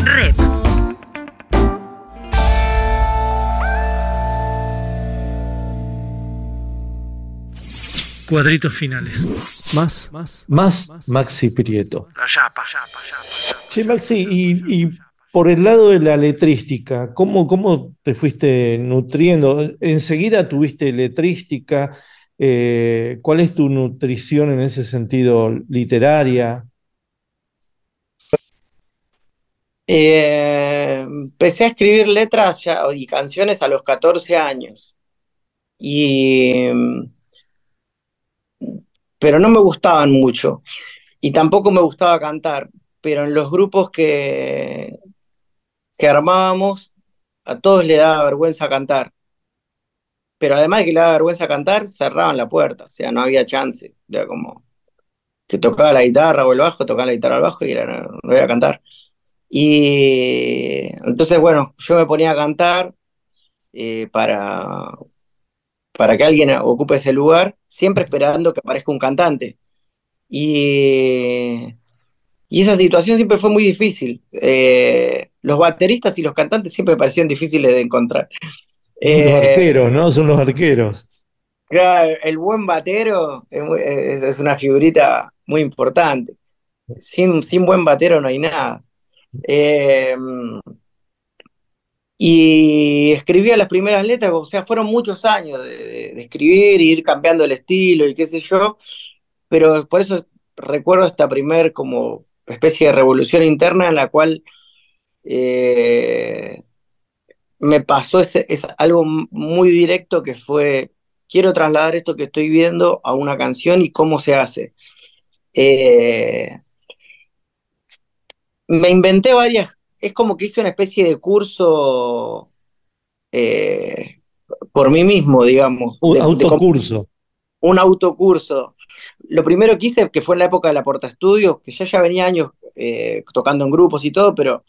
Rep. Cuadritos finales. Más, más, Maxi Prieto. Che, Maxi, y, y por el lado de la letrística, ¿cómo, cómo te fuiste nutriendo? ¿Enseguida tuviste letrística? Eh, ¿cuál es tu nutrición en ese sentido literaria? Eh, empecé a escribir letras ya- y canciones a los 14 años. Y, pero no me gustaban mucho. Y tampoco me gustaba cantar. Pero en los grupos que, que armábamos, a todos le daba vergüenza cantar. Pero además de que le daba vergüenza cantar, cerraban la puerta. O sea, no había chance. Era como que tocaba la guitarra o el bajo, tocaba la guitarra al bajo y era, no, no iba a cantar. Y entonces, bueno, yo me ponía a cantar eh, para, para que alguien ocupe ese lugar, siempre esperando que aparezca un cantante. Y, y esa situación siempre fue muy difícil. Eh, los bateristas y los cantantes siempre me parecieron difíciles de encontrar. Los Eh, arqueros, ¿no? Son los arqueros. Claro, el buen batero es, muy- es- es una figurita muy importante. Sin, sin buen batero no hay nada. Eh, y escribía las primeras letras, o sea, fueron muchos años de, escribir y ir cambiando el estilo y qué sé yo, pero por eso recuerdo esta primer como especie de revolución interna en la cual eh, me pasó ese, es algo muy directo que fue, quiero trasladar esto que estoy viendo a una canción y cómo se hace. Eh, me inventé varias, es como que hice una especie de curso eh, por mí mismo, digamos. Un de- de com- autocurso. un autocurso. Lo primero que hice, que fue en la época de la Porta Estudios, que yo ya venía años eh, tocando en grupos y todo, pero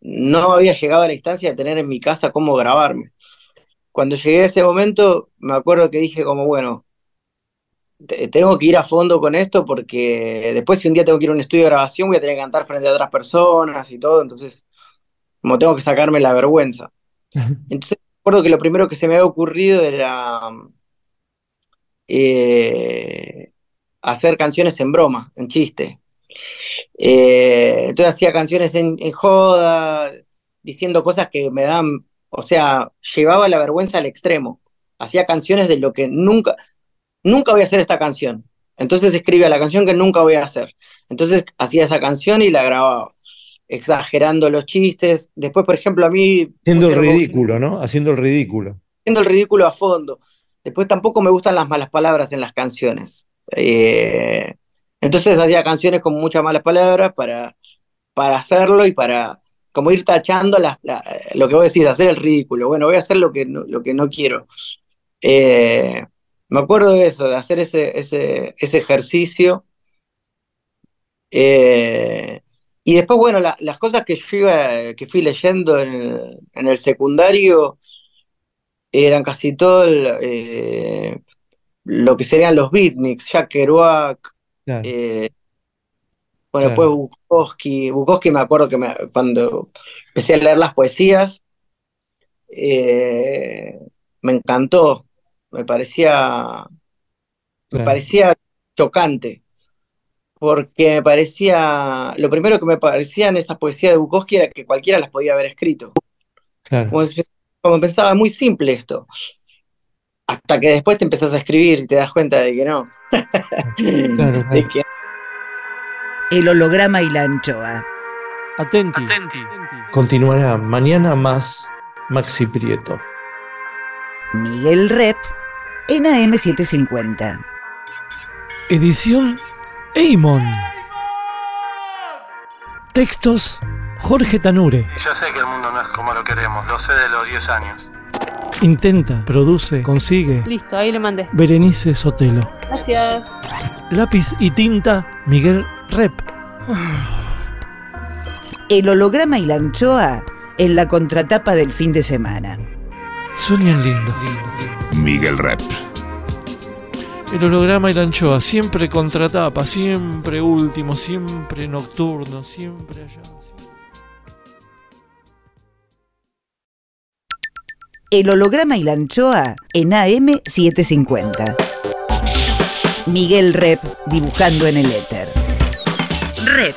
no había llegado a la instancia de tener en mi casa cómo grabarme. Cuando llegué a ese momento, me acuerdo que dije como, bueno, tengo que ir a fondo con esto porque después si un día tengo que ir a un estudio de grabación voy a tener que cantar frente a otras personas y todo, entonces como tengo que sacarme la vergüenza. (laughs) Entonces recuerdo que lo primero que se me había ocurrido era eh, hacer canciones en broma, en chiste. Eh, entonces hacía canciones en, en joda, diciendo cosas que me dan, o sea, llevaba la vergüenza al extremo. Hacía canciones de lo que nunca, nunca voy a hacer esta canción. Entonces escribía la canción que nunca voy a hacer. Entonces hacía esa canción y la grababa, exagerando los chistes. Después, por ejemplo, a mí... Haciendo el ridículo, ¿no? Haciendo el ridículo. haciendo el ridículo a fondo. Después tampoco me gustan las malas palabras en las canciones. Eh, entonces hacía canciones con muchas malas palabras para, para hacerlo y para como ir tachando las- la- lo que vos decís, hacer el ridículo. Bueno, voy a hacer lo que no, lo que no quiero. Eh, me acuerdo de eso, de hacer ese, ese, ese ejercicio. Eh, y después, bueno, la- las cosas que yo iba, que fui leyendo en el, en el secundario eran casi todo el, eh, lo que serían los beatniks, Jack Kerouac, Claro, eh, bueno, claro. después Bukowski. Bukowski me acuerdo que me- cuando empecé a leer las poesías, eh, me encantó, me parecía, me Claro. parecía chocante, porque me parecía, lo primero que me parecía en esas poesías de Bukowski era que cualquiera las podía haber escrito. Claro. Como pensaba, muy simple esto. Hasta que después te empezás a escribir y te das cuenta de que no. (laughs) (laughs) De que El holograma y la anchoa. Atenti. Continuará mañana más Maxi Prieto. Miguel Rep en AM750. Edición Eimon. Textos Jorge Tanure. Yo sé que el mundo no es como lo queremos, lo sé de los 10 años. Intenta, produce, consigue. Listo, ahí le mandé. Berenice Sotelo. Gracias. Lápiz y tinta Miguel Rep. El holograma y la anchoa en la contratapa del fin de semana. Sueñan lindo. Miguel Rep. El holograma y la anchoa, siempre contratapa, siempre último, siempre nocturno, siempre allá. El holograma y la anchoa en AM750. Miguel Rep dibujando en el éter. Rep.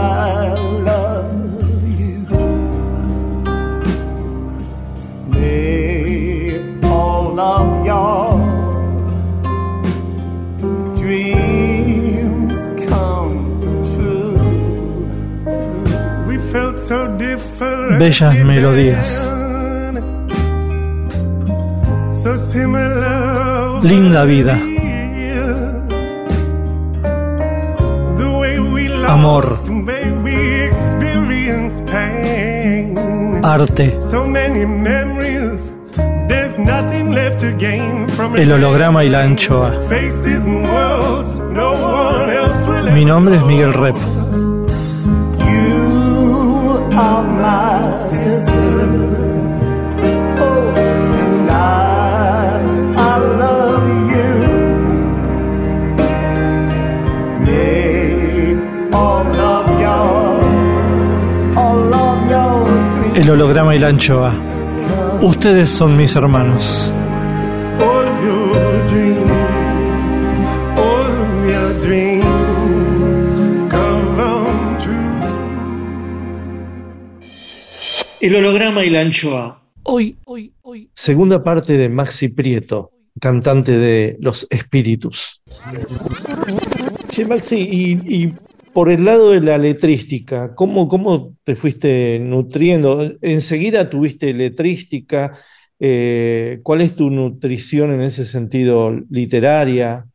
your dreams come true. We felt so different. Bellas melodías. So similar. Linda vida. Amor. the way we experienced pain. Arte. So many memories. El holograma y la anchoa. Mi nombre es Miguel Rep. El holograma y la anchoa. Ustedes son mis hermanos. El holograma y la anchoa. Hoy, hoy, hoy. Segunda parte de Maxi Prieto, cantante de Los Espíritus. Che, Maxi, y, y por el lado de la letrística, ¿cómo, cómo te fuiste nutriendo? ¿Enseguida tuviste letrística? Eh, ¿Cuál es tu nutrición en ese sentido literaria?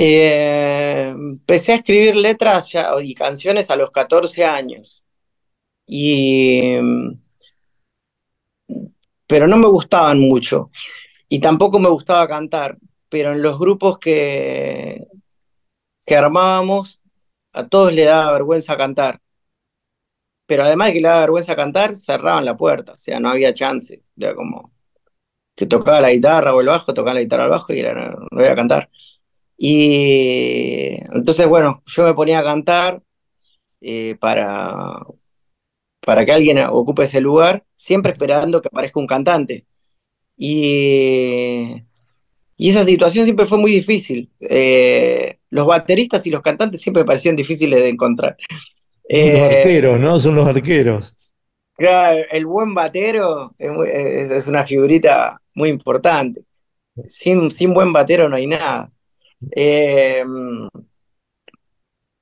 Eh, empecé a escribir letras y canciones a los 14 años. Y, pero no me gustaban mucho. Y tampoco me gustaba cantar. Pero en los grupos que, que armábamos, a todos le daba vergüenza cantar. Pero además de que le daba vergüenza cantar, cerraban la puerta. O sea, no había chance. Era como que tocaba la guitarra o el bajo, tocaba la guitarra al bajo y era, no, no voy a cantar. Y entonces, bueno, yo me ponía a cantar eh, para, para que alguien ocupe ese lugar, siempre esperando que aparezca un cantante. Y, y esa situación siempre fue muy difícil. Eh, los bateristas y los cantantes siempre me parecían difíciles de encontrar. (laughs) Los Eh, arqueros, ¿no? Son los arqueros. Claro, el buen batero es, muy- es- es una figurita muy importante. Sin, sin buen batero no hay nada. Eh,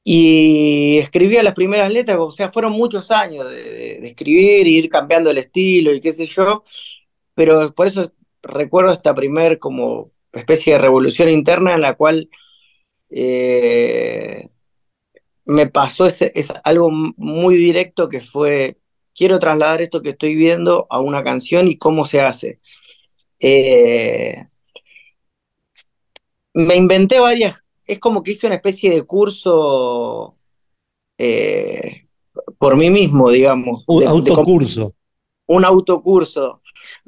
y escribía las primeras letras, o sea, fueron muchos años de, escribir y ir cambiando el estilo y qué sé yo, pero por eso recuerdo esta primer como especie de revolución interna en la cual eh, me pasó ese, es algo muy directo que fue, quiero trasladar esto que estoy viendo a una canción y cómo se hace. Eh, me inventé varias, es como que hice una especie de curso eh, por mí mismo, digamos. Un de- autocurso. un autocurso.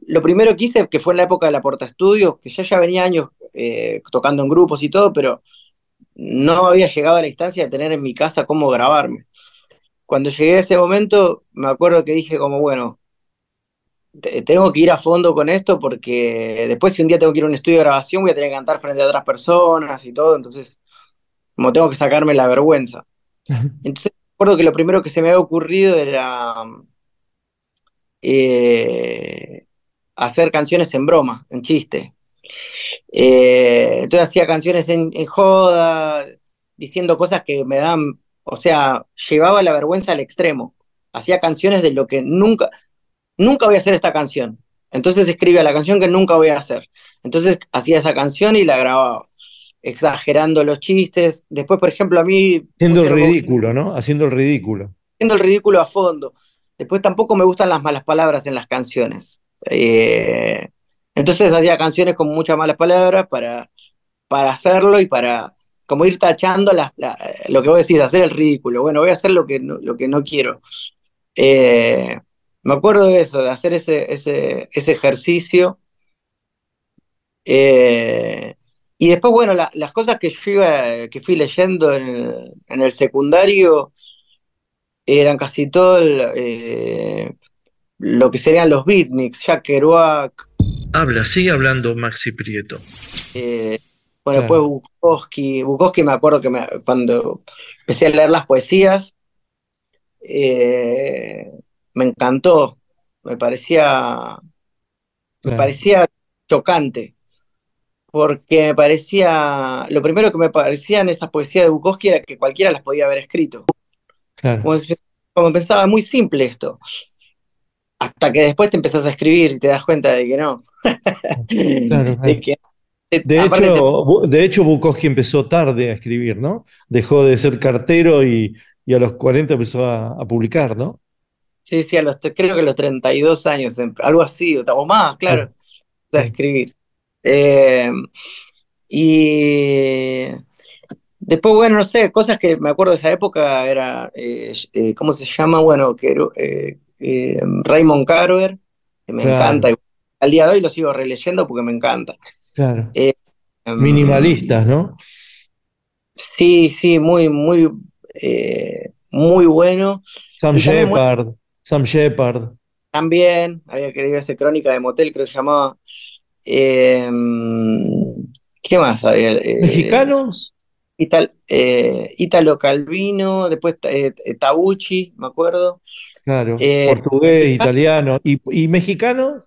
Lo primero que hice, que fue en la época de la Porta Estudios, que yo ya venía años eh, tocando en grupos y todo, pero no había llegado a la instancia de tener en mi casa cómo grabarme. Cuando llegué a ese momento, me acuerdo que dije como, bueno, tengo que ir a fondo con esto porque después si un día tengo que ir a un estudio de grabación voy a tener que cantar frente a otras personas y todo, entonces como tengo que sacarme la vergüenza. (laughs) Entonces recuerdo que lo primero que se me había ocurrido era eh, hacer canciones en broma, en chiste. Eh, entonces hacía canciones en, en joda, diciendo cosas que me dan, o sea, llevaba la vergüenza al extremo. Hacía canciones de lo que nunca, nunca voy a hacer esta canción. Entonces escribía la canción que nunca voy a hacer. Entonces hacía esa canción y la grababa, exagerando los chistes. Después, por ejemplo, a mí... Haciendo el ridículo, ¿no? Haciendo el ridículo. haciendo el ridículo a fondo. Después tampoco me gustan las malas palabras en las canciones. Eh, entonces hacía canciones con muchas malas palabras para, para hacerlo y para como ir tachando las- la- lo que vos decís, hacer el ridículo. Bueno, voy a hacer lo que no, lo que no quiero. Eh, me acuerdo de eso, de hacer ese, ese, ese ejercicio. Eh, y después, bueno, la- las cosas que yo iba, que fui leyendo en el, en el secundario eran casi todo el, eh, lo que serían los beatniks, Jack Kerouac, Habla, sigue hablando Maxi Prieto. eh, bueno, Claro. después Bukowski, Bukowski me acuerdo que me- cuando empecé a leer las poesías, eh, me encantó, me parecía, me parecía chocante, porque me parecía, lo primero que me parecían esas poesías de Bukowski era que cualquiera las podía haber escrito. Claro. Como, como pensaba, muy simple esto. Hasta que después te empezás a escribir y te das cuenta de que no. (laughs) Claro, (laughs) De que- De aparte hecho, te- Bu- de hecho, Bukowski empezó tarde a escribir, ¿no? Dejó de ser cartero y, y a los 40 empezó a, a publicar, ¿no? Sí, sí, a los, creo que a los 32 años, em- algo así, o, más, claro, a escribir. Eh, y después, bueno, no sé, cosas que me acuerdo de esa época era, eh, eh, ¿cómo se llama? Bueno, que, eh, eh, Raymond Carver, que me Claro. encanta. Al día de hoy lo sigo releyendo porque me encanta. Claro. Em, Minimalistas, ¿no? Sí, sí, muy, muy, muy bueno. Sam Shepard, Sam Shepard. También había querido hacer crónica de motel, creo que se llamaba. Eh, ¿qué más había? Eh, ¿Mexicanos? Ital- eh, Italo Calvino, después eh, Tabucci, me acuerdo. Claro. Portugués, italiano. ¿Y, y mexicano?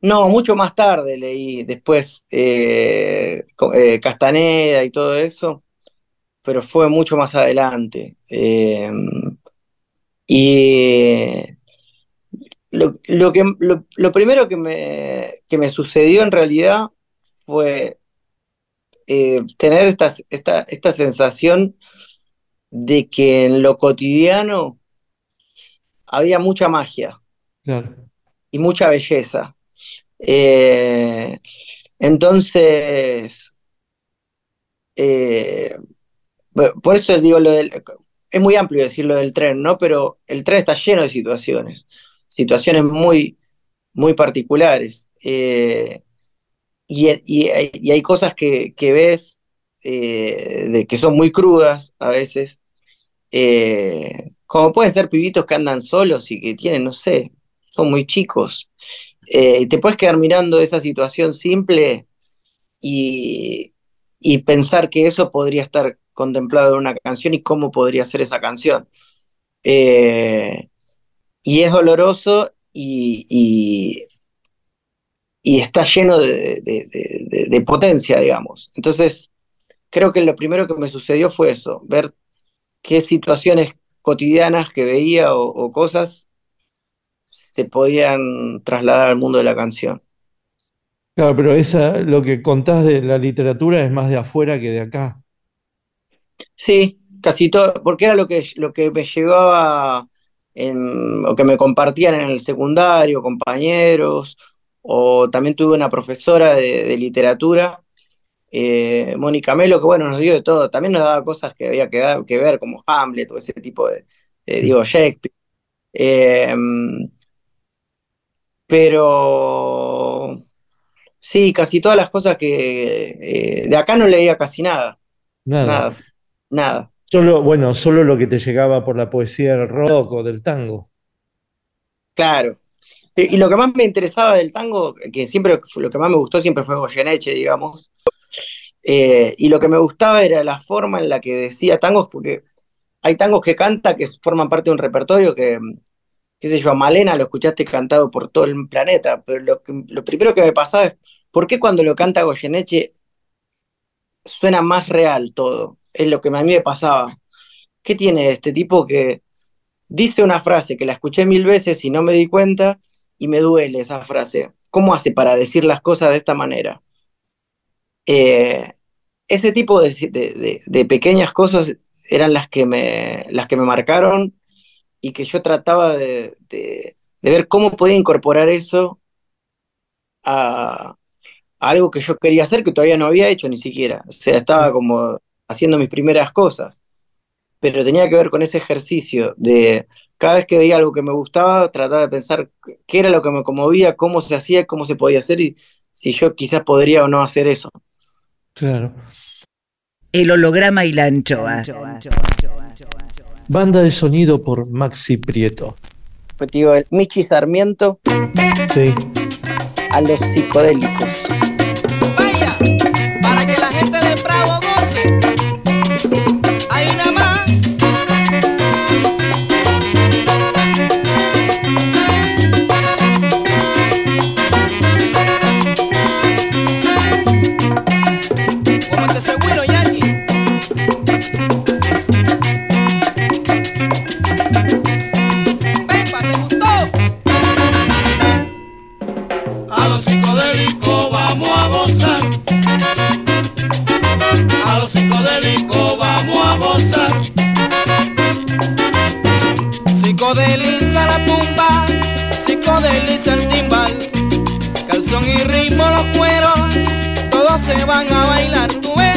No, mucho más tarde leí después eh, eh, Castaneda y todo eso, pero fue mucho más adelante. Eh, y lo, lo que, lo, lo primero que me, que me sucedió en realidad fue eh, tener esta, esta, esta sensación de que en lo cotidiano había mucha magia Claro. y mucha belleza. Eh, entonces, eh, por eso digo lo del, es muy amplio decir lo del tren, ¿no? Pero el tren está lleno de situaciones, situaciones muy, muy particulares. Eh, y, hay, cosas que, ves eh, de, que son muy crudas a veces, eh, como pueden ser pibitos que andan solos y que tienen, no sé, son muy chicos. Y te puedes quedar mirando esa situación simple y pensar que eso podría estar contemplado en una canción y cómo podría ser esa canción. Eh, y es doloroso y, y, está lleno de, de- potencia, digamos. Entonces, creo que lo primero que me sucedió fue eso, ver qué situaciones cotidianas que veía o, o cosas se podían trasladar al mundo de la canción. Claro, pero esa, lo que contás de la literatura es más de afuera que de acá. Sí, casi todo, porque era lo que, lo que me llevaba, en, o que me compartían en el secundario, compañeros, o también tuve una profesora de, de literatura, eh, Mónica Melo, que bueno, nos dio de todo, también nos daba cosas que había que, dar- que ver, como Hamlet o ese tipo de, de, digo, Shakespeare. Eh, pero sí, casi todas las cosas que eh, de acá no leía casi nada, Nada. nada, nada. Solo, bueno, solo lo que te llegaba por la poesía del rock o del tango. Claro. Y lo que más me interesaba del tango, que siempre fue- lo que más me gustó siempre fue Goyeneche, digamos. Eh, y lo que me gustaba era la forma en la que decía tangos, porque hay tangos que canta que forman parte de un repertorio que, qué sé yo, a Malena lo escuchaste cantado por todo el planeta, pero lo, que- lo primero que me pasaba es, ¿por qué cuando lo canta Goyeneche suena más real todo? Es lo que a mí me pasaba. ¿Qué tiene este tipo que dice una frase que la escuché mil veces y no me di cuenta y me duele esa frase? ¿Cómo hace para decir las cosas de esta manera? Eh, ese tipo de, de- de- de pequeñas cosas eran las que me, las que me marcaron y que yo trataba de, ver cómo podía incorporar eso a, a algo que yo quería hacer que todavía no había hecho ni siquiera. O sea, estaba como haciendo mis primeras cosas, pero tenía que ver con ese ejercicio de cada vez que veía algo que me gustaba, trataba de pensar qué era lo que me conmovía, cómo se hacía, cómo se podía hacer y si yo quizás podría o no hacer eso. Claro. El holograma y la anchoa. Banda de sonido por Maxi Prieto. Pues digo, el Michi Sarmiento Sí. a los psicodélicos. Psicodeliza la tumba, psicodeliza el timbal, calzón y ritmo los cueros, todos se van a bailar, tú ves.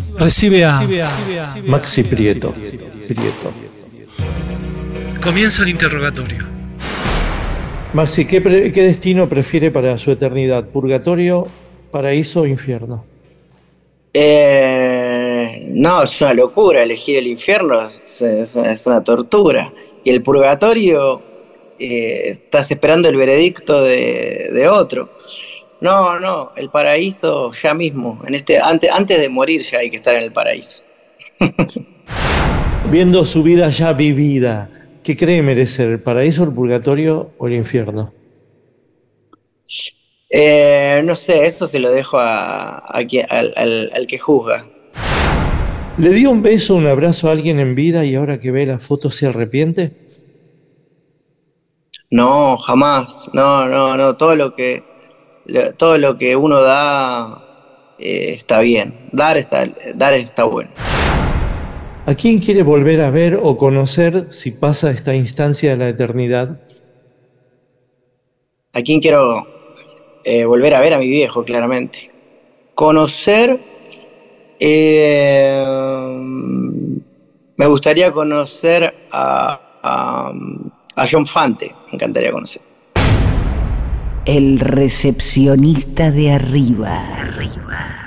recibe a Maxi Prieto. Prieto. Comienza el interrogatorio. Maxi, ¿qué, pre- qué destino prefiere para su eternidad? ¿Purgatorio, paraíso o infierno? Eh, no, es una locura elegir el infierno, es, es- es una tortura. Y el purgatorio, eh, estás esperando el veredicto de, de otro. No, no, el paraíso ya mismo, en este, antes, antes de morir ya hay que estar en el paraíso. (laughs) Viendo su vida ya vivida, ¿qué cree merecer? ¿El paraíso, el purgatorio o el infierno? Eh, no sé, eso se lo dejo a, a quien- al, al- al que juzga. ¿Le dio un beso, un abrazo a alguien en vida y ahora que ve la foto se arrepiente? No, jamás. No, no, no. Todo lo que, todo lo que uno da eh, está bien. Dar está, dar está bueno. ¿A quién quiere volver a ver o conocer si pasa esta instancia de la eternidad? ¿A quién quiero eh, volver a ver? A mi viejo, claramente. Conocer. eh, me gustaría conocer a, a, a John Fante. Me encantaría conocer. El recepcionista de arriba. Arriba.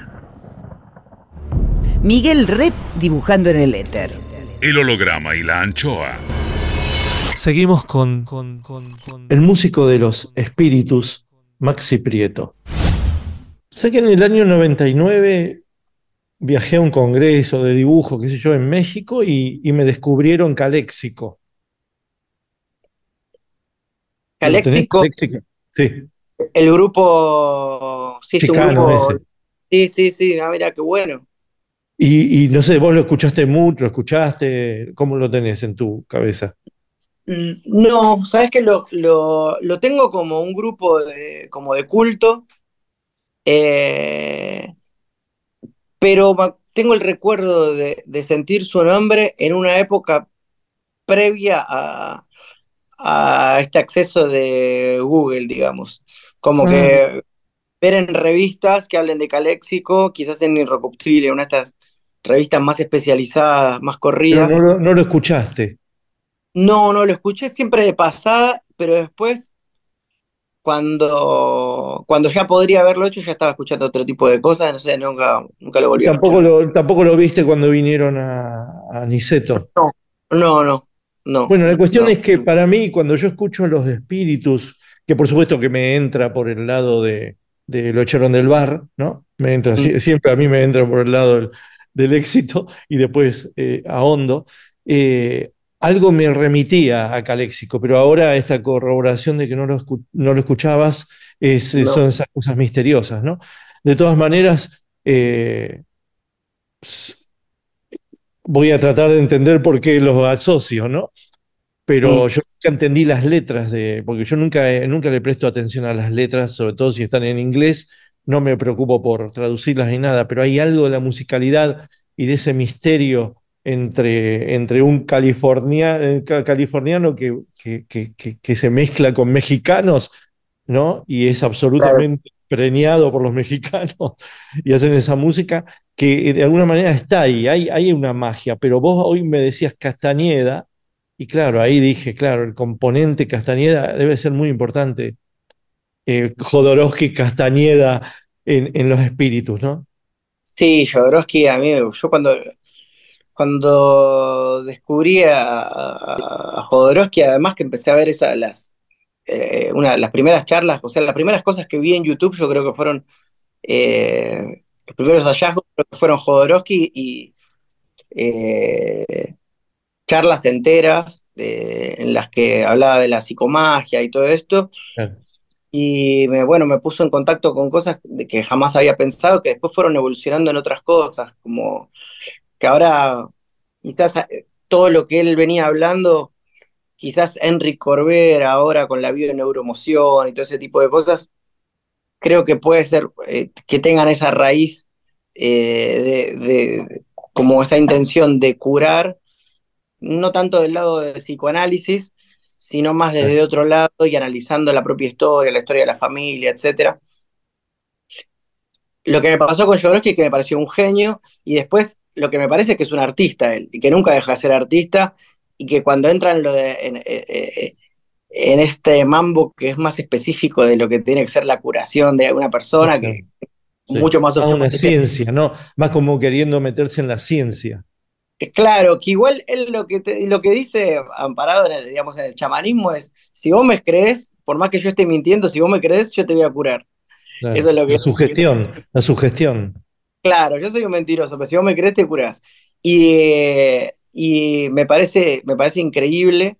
Miguel Rep dibujando en el éter. El holograma y la anchoa. Seguimos con, con, con, con- El músico de los espíritus, Maxi Prieto. Sé que en el año 99 viajé a un congreso de dibujo, qué sé yo, en México y, y me descubrieron Caléxico. ¿Lo tenés, Caléxico, Caléxico? Sí, el grupo. Sí, este Chicano grupo. ese. Sí, sí, sí. Ah, mira, qué bueno. Y, y no sé, vos lo escuchaste mucho, lo escuchaste, ¿cómo lo tenés en tu cabeza? Mm, No, sabes que lo, lo, lo tengo como un grupo de, como de culto, eh, pero tengo el recuerdo de, de sentir su nombre en una época previa a, a este acceso de Google, digamos. Como que ver en revistas que hablen de Caléxico, quizás en Irrecuptible, una de estas revistas más especializadas, más Pero corridas. no, lo- no lo escuchaste. No, no, lo escuché siempre de pasada, pero después, cuando, cuando ya podría haberlo hecho, ya estaba escuchando otro tipo de cosas, no sé, nunca, nunca lo volví a lo, tampoco lo viste cuando vinieron a, a Niceto. No, no, no. Bueno, la cuestión no. es que para mí, cuando yo escucho los espíritus, que por supuesto que me entra por el lado de, de lo echaron del bar, ¿no? Me entra, sie- siempre a mí me entra por el lado del, del éxito y después eh, ahondo. Eh, algo me remitía a Caléxico, pero ahora esta corroboración de que no lo, no lo escuchabas es- No. son esas cosas misteriosas, ¿no? De todas maneras, eh, voy a tratar de entender por qué los asocio, ¿no? Pero Mm. yo nunca entendí las letras de, porque yo nunca, eh, nunca le presto atención a las letras, sobre todo si están en inglés, no me preocupo por traducirlas ni nada, pero hay algo de la musicalidad y de ese misterio entre, entre un california- eh, ca- californiano que, que- que- que se mezcla con mexicanos, ¿no? Y es absolutamente preñado por los (laughs) mexicanos y hacen esa música que eh, de alguna manera está ahí, hay, hay una magia, pero vos hoy me decías Castañeda, y claro, ahí dije, claro, el componente Castañeda debe ser muy importante, eh, Jodorowsky, Castañeda en, en los espíritus, ¿no? Sí, Jodorowsky, a mí, yo cuando, cuando descubrí a, a, Jodorowsky, además que empecé a ver esas las, eh, una, las primeras charlas, o sea, las primeras cosas que vi en YouTube, yo creo que fueron eh, los primeros hallazgos, creo que fueron Jodorowsky y eh, charlas enteras de, en las que hablaba de la psicomagia y todo esto. Y me, bueno, me puso en contacto con cosas de que jamás había pensado, que después fueron evolucionando en otras cosas, como que ahora quizás eh, todo lo que él venía hablando, quizás Enric Corbera ahora con la bioneuromoción y todo ese tipo de cosas, creo que puede ser eh, que tengan esa raíz eh, de, de, como esa intención de curar, no tanto del lado de psicoanálisis, sino más desde otro lado y analizando la propia historia, la historia de la familia, etcétera. Lo que me pasó con Jodorowsky es que me pareció un genio y después lo que me parece es que es un artista él y que nunca deja de ser artista y que cuando entra en lo de en, en, en este mambo que es más específico de lo que tiene que ser la curación de una persona que Sí. mucho más a una ciencia, ¿no? Más como queriendo meterse en la ciencia. Claro, que igual él lo que, te, lo que dice, amparado en el, digamos, en el chamanismo, es, si vos me crees, por más que yo esté mintiendo, si vos me crees, yo te voy a curar. Claro. Eso es lo que... La sugestión, la sugestión. Claro, yo soy un mentiroso, pero si vos me crees, te curás. Y, y me, parece, me parece increíble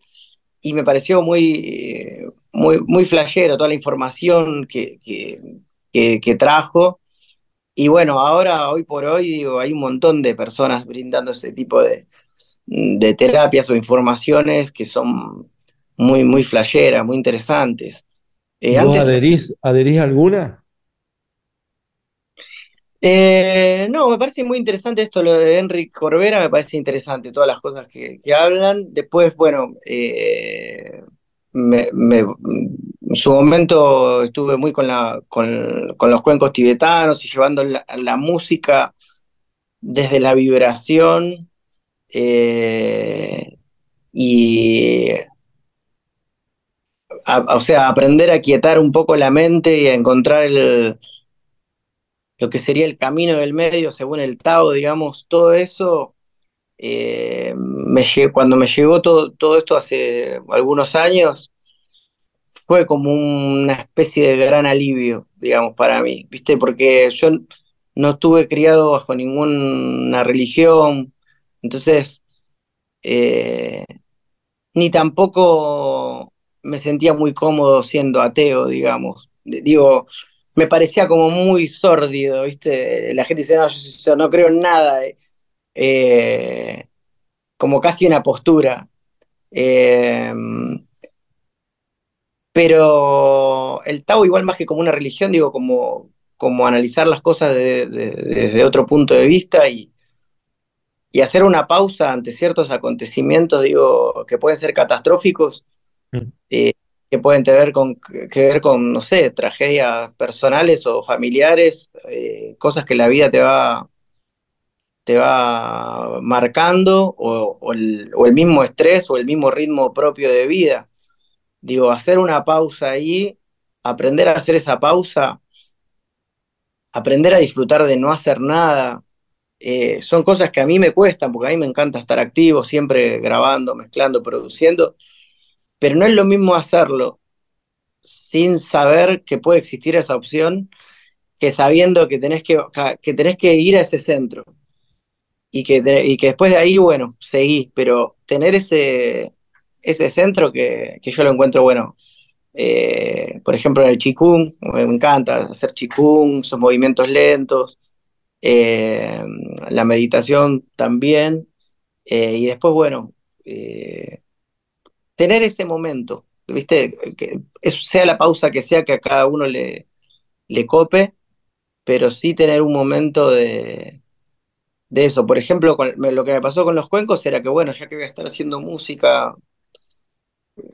y me pareció muy, muy, muy flashero toda la información que, que, que, que trajo. Y bueno, ahora, hoy por hoy, digo, hay un montón de personas brindando ese tipo de, de terapias o informaciones que son muy, muy flasheras, muy interesantes. Eh, ¿Vos antes, adherís, adherís alguna? Eh, no, me parece muy interesante esto, lo de Enrique Corbera, me parece interesante todas las cosas que, que hablan. Después, bueno, eh, en su momento estuve muy con, la, con, los cuencos tibetanos y llevando la, música desde la vibración eh, y o sea, aprender a quietar un poco la mente y a encontrar el, lo que sería el camino del medio según el Tao, digamos, todo eso, eh, me, cuando me llegó todo, todo esto hace algunos años, fue como una especie de gran alivio, digamos, para mí, ¿viste? Porque yo no estuve criado bajo ninguna religión, entonces, eh, ni tampoco me sentía muy cómodo siendo ateo, digamos. Digo, me parecía como muy sórdido, ¿viste? La gente dice, no, yo, yo no creo en nada. Eh, como casi una postura. Eh, pero el Tao igual más que como una religión, digo, como, como analizar las cosas de, de, desde otro punto de vista y, y, hacer una pausa ante ciertos acontecimientos, digo, que pueden ser catastróficos, mm. eh, que pueden tener con, que ver con, no sé, tragedias personales o familiares, eh, cosas que la vida te va te va marcando o, el, o el mismo estrés o el mismo ritmo propio de vida. Digo, hacer una pausa ahí, aprender a hacer esa pausa, aprender a disfrutar de no hacer nada, eh, son cosas que a mí me cuestan, porque a mí me encanta estar activo, siempre grabando, mezclando, produciendo, pero no es lo mismo hacerlo sin saber que puede existir esa opción que sabiendo que tenés que, que, tenés que ir a ese centro. Y que, y que después de ahí, bueno, seguís, pero tener ese, ese centro que, que, yo lo encuentro bueno. Eh, por ejemplo, en el Qigong, me encanta hacer Qigong, esos movimientos lentos, eh, la meditación también, eh, y después, bueno, tener ese momento, ¿viste? Que sea la pausa que sea que a cada uno le, le cope, pero sí tener un momento de, de eso. Por ejemplo, lo que me pasó con los cuencos era que, bueno, ya que voy a estar haciendo música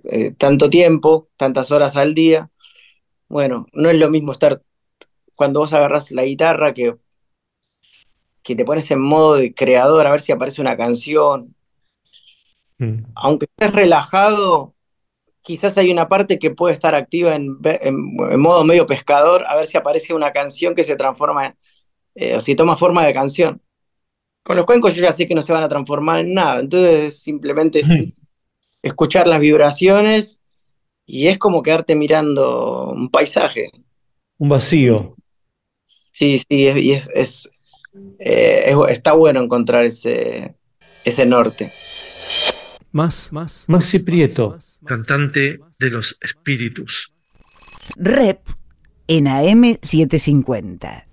eh, tanto tiempo, tantas horas al día. Bueno, no es lo mismo estar cuando vos agarras la guitarra que, que te pones en modo de creador a ver si aparece una canción. Mm. Aunque estés relajado, quizás hay una parte que puede estar activa en, en, en, modo medio pescador, a ver si aparece una canción que se transforma en, eh, o si toma forma de canción. Con los cuencos yo ya sé que no se van a transformar en nada, entonces simplemente escuchar las vibraciones y es como quedarte mirando un paisaje. Un vacío. Sí, sí, es- y es, es, eh, es- está bueno encontrar ese, ese norte. Más, más. Maxi Prieto, cantante de los espíritus. Rep en AM750.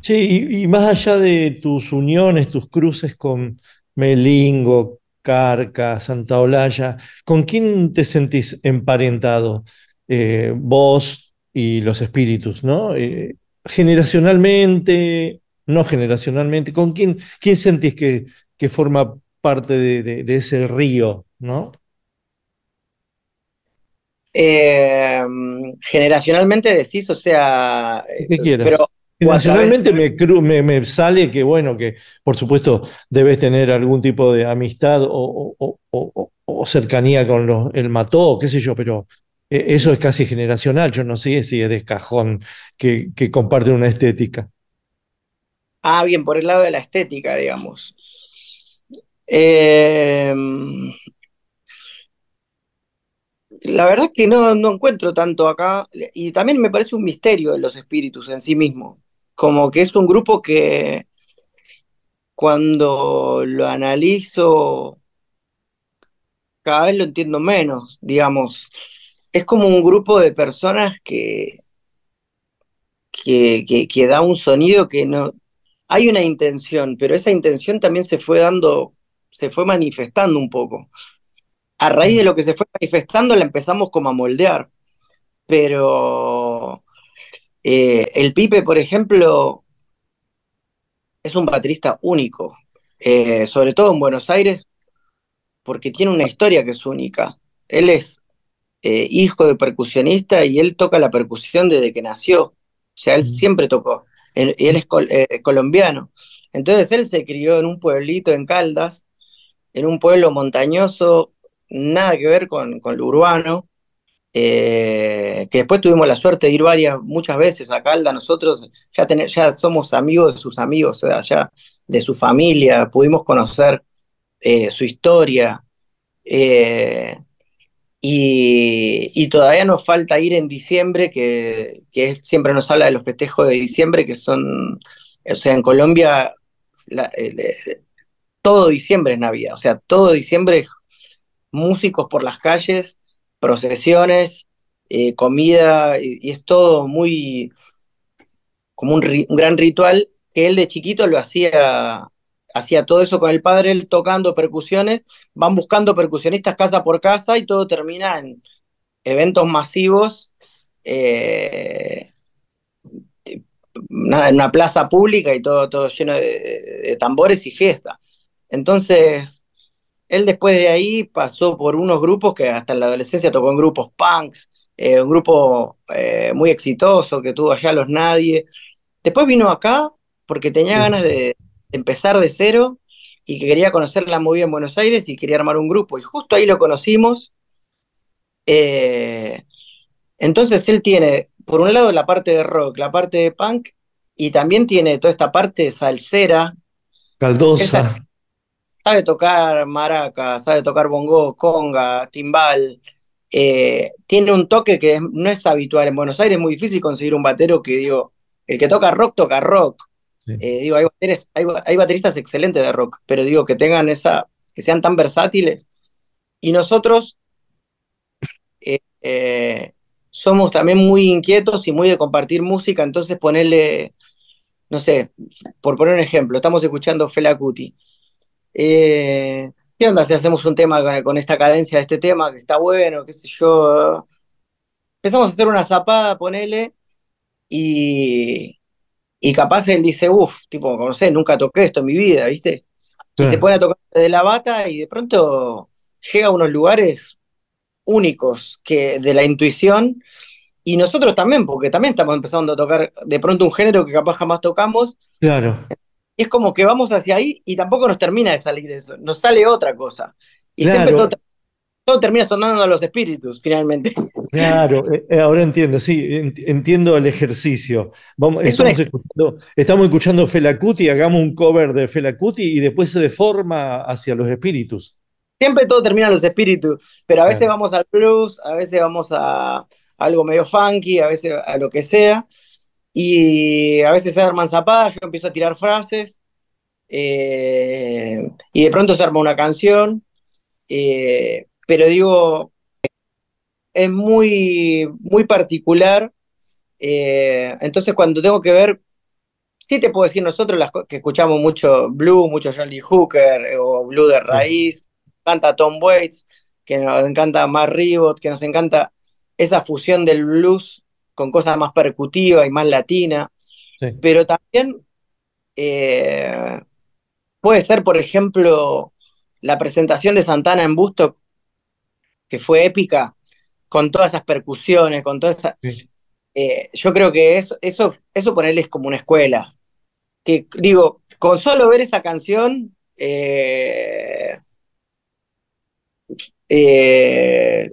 Che, y, y más allá de tus uniones, tus cruces con Melingo, Carca, Santa Olalla, ¿con quién te sentís emparentado? Eh, vos y los espíritus, ¿no? Eh, generacionalmente, no generacionalmente, ¿con quién, quién sentís que, que forma parte de, de- de ese río, ¿no? Eh, generacionalmente decís, o sea, Lo que quieras. pero Generacionalmente me, me, me sale que, bueno, que por supuesto debes tener algún tipo de amistad o, o- o- o- o cercanía con los, el mató, qué sé yo, pero eh, eso es casi generacional. Yo no sé si es de cajón que, que comparten una estética. Ah, bien, por el lado de la estética, digamos. Eh, la verdad es que no, no encuentro tanto acá, y también me parece un misterio de los espíritus en sí mismo, como que es un grupo que cuando lo analizo cada vez lo entiendo menos, digamos. Es como un grupo de personas que, que, que, que da un sonido que no... Hay una intención, pero esa intención también se fue dando, se fue manifestando un poco. A raíz de lo que se fue manifestando la empezamos como a moldear, pero eh, el Pipe, por ejemplo, es un baterista único, eh, sobre todo en Buenos Aires, porque tiene una historia que es única. Él es eh, hijo de percusionista y él toca la percusión desde que nació. O sea, él siempre tocó. Él, y él es col- colombiano. Entonces él se crió en un pueblito en Caldas, en un pueblo montañoso, nada que ver con, lo urbano, eh, que después tuvimos la suerte de ir varias, muchas veces a Caldas, nosotros ya, tener, ya somos amigos de sus amigos, o sea, ya de su familia, pudimos conocer eh, su historia. eh, y, todavía nos falta ir en diciembre, que, que siempre nos habla de los festejos de diciembre, que son, o sea, en Colombia todo diciembre es Navidad, o sea, todo diciembre es músicos por las calles, procesiones, eh, comida, y, es todo muy como un, gran ritual que él de chiquito lo hacía, hacía todo eso con el padre, él tocando percusiones, van buscando percusionistas casa por casa y todo termina en eventos masivos, eh, en una plaza pública y todo, todo lleno de- de tambores y fiesta. Entonces, él después de ahí pasó por unos grupos que hasta en la adolescencia tocó en grupos punks, eh, un grupo eh, muy exitoso que tuvo allá Los Nadie. Después vino acá porque tenía ganas de, de empezar de cero y que quería conocer la movida en Buenos Aires y quería armar un grupo. Y justo ahí lo conocimos. Eh, entonces él tiene, por un lado, la parte de rock, la parte de punk, y también tiene toda esta parte salsera. Caldosa. Esa- sabe tocar maraca, sabe tocar bongo, conga, timbal. eh, tiene un toque que no es habitual. En Buenos Aires es muy difícil conseguir un batero que, digo, el que toca rock, toca rock. Eh, digo, hay, bateres- hay, hay bateristas excelentes de rock, pero digo, que tengan esa, que sean tan versátiles. Y nosotros eh, somos también muy inquietos y muy de compartir música, entonces ponerle, no sé, por poner un ejemplo, estamos escuchando Fela Kuti. Eh, ¿qué onda si hacemos un tema con, con esta cadencia de este tema que está bueno, qué sé yo? Empezamos a hacer una zapada, ponele, y, y capaz él dice, uff, tipo, no sé, nunca toqué esto en mi vida, ¿viste? Y se pone a tocar de la bata y de pronto llega a unos lugares únicos que de la intuición y nosotros también, porque también estamos empezando a tocar de pronto un género que capaz jamás tocamos Claro. Y es como que vamos hacia ahí y tampoco nos termina de salir eso, nos sale otra cosa. Y siempre todo todo termina sonando a los espíritus, finalmente. (laughs) Claro, eh, eh, ahora entiendo, sí, ent- entiendo el ejercicio. Vamos, Es una- estamos, escuchando, estamos escuchando Fela Kuti, hagamos un cover de Fela Kuti y después se deforma hacia los espíritus. Siempre todo termina en los espíritus, pero a veces Claro. vamos al blues, a veces vamos a algo medio funky, a veces a lo que sea, y a veces se arman zapadas, yo empiezo a tirar frases, eh, y de pronto se arma una canción, eh, pero digo, es muy, muy particular, eh, entonces cuando tengo que ver, sí te puedo decir nosotros las que escuchamos mucho blues, mucho John Lee Hooker, o blues de raíz, encanta Tom Waits, que nos encanta más Ribot, que nos encanta esa fusión del blues con cosas más percutivas y más latina, Sí. pero también eh, puede ser, por ejemplo, la presentación de Santana en Busto, que fue épica, con todas esas percusiones, con toda esa... Sí. eh, yo creo que eso, eso, eso ponerle es como una escuela. Que digo, con solo ver esa canción, eh, eh,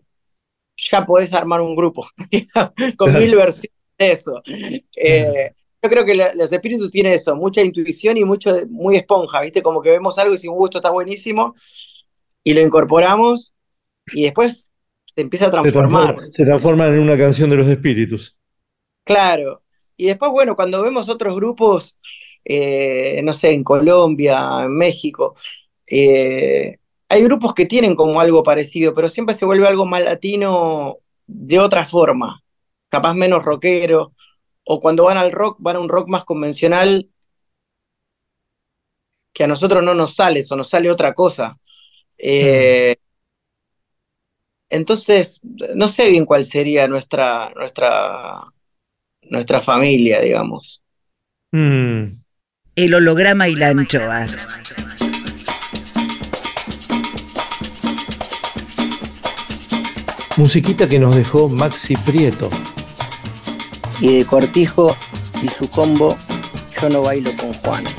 ya podés armar un grupo (laughs) con mil versiones de eso. Eh, yo creo que la- los espíritus tienen eso, mucha intuición y mucho, muy esponja, ¿viste? Como que vemos algo y decimos, "Uh, esto está buenísimo, y lo incorporamos, y después se empieza a Se transformar. transforma, se transforma en una canción de los espíritus. Claro. Y después, bueno, cuando vemos otros grupos, eh, no sé, en Colombia, en México, eh, hay grupos que tienen como algo parecido, pero siempre se vuelve algo más latino de otra forma, capaz menos rockero, o cuando van al rock, van a un rock más convencional que a nosotros no nos sale, o nos sale otra cosa. Eh, entonces, no sé bien cuál sería nuestra, nuestra, nuestra familia, digamos. Mm. El holograma y la anchoa. Musiquita que nos dejó Maxi Prieto. Y de Cortijo y su combo, yo no bailo con Juana.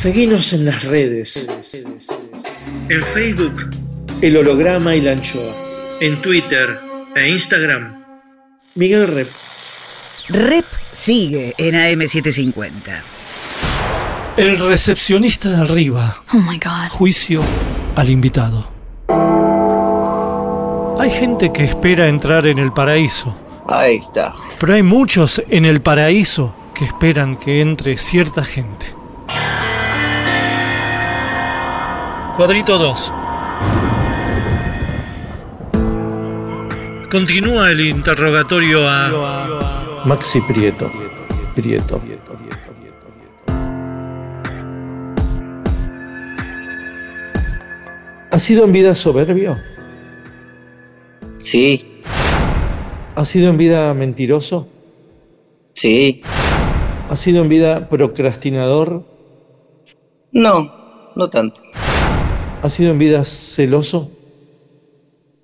Seguinos en las redes. En Facebook, El Holograma y la Anchoa. En Twitter e Instagram, Miguel Rep. Rep sigue en AM750. El recepcionista de arriba. Oh my god. Juicio al invitado. Hay gente que espera entrar en el paraíso, Ahí está. pero hay muchos en el paraíso que esperan que entre cierta gente. Cuadrito 2. Continúa el interrogatorio a... Maxi Prieto. Prieto. ¿Has sido en vida soberbio? Sí, ¿Has sido en vida mentiroso? sí. ¿Has sido en vida procrastinador? No, no tanto. ¿Has sido en vida celoso?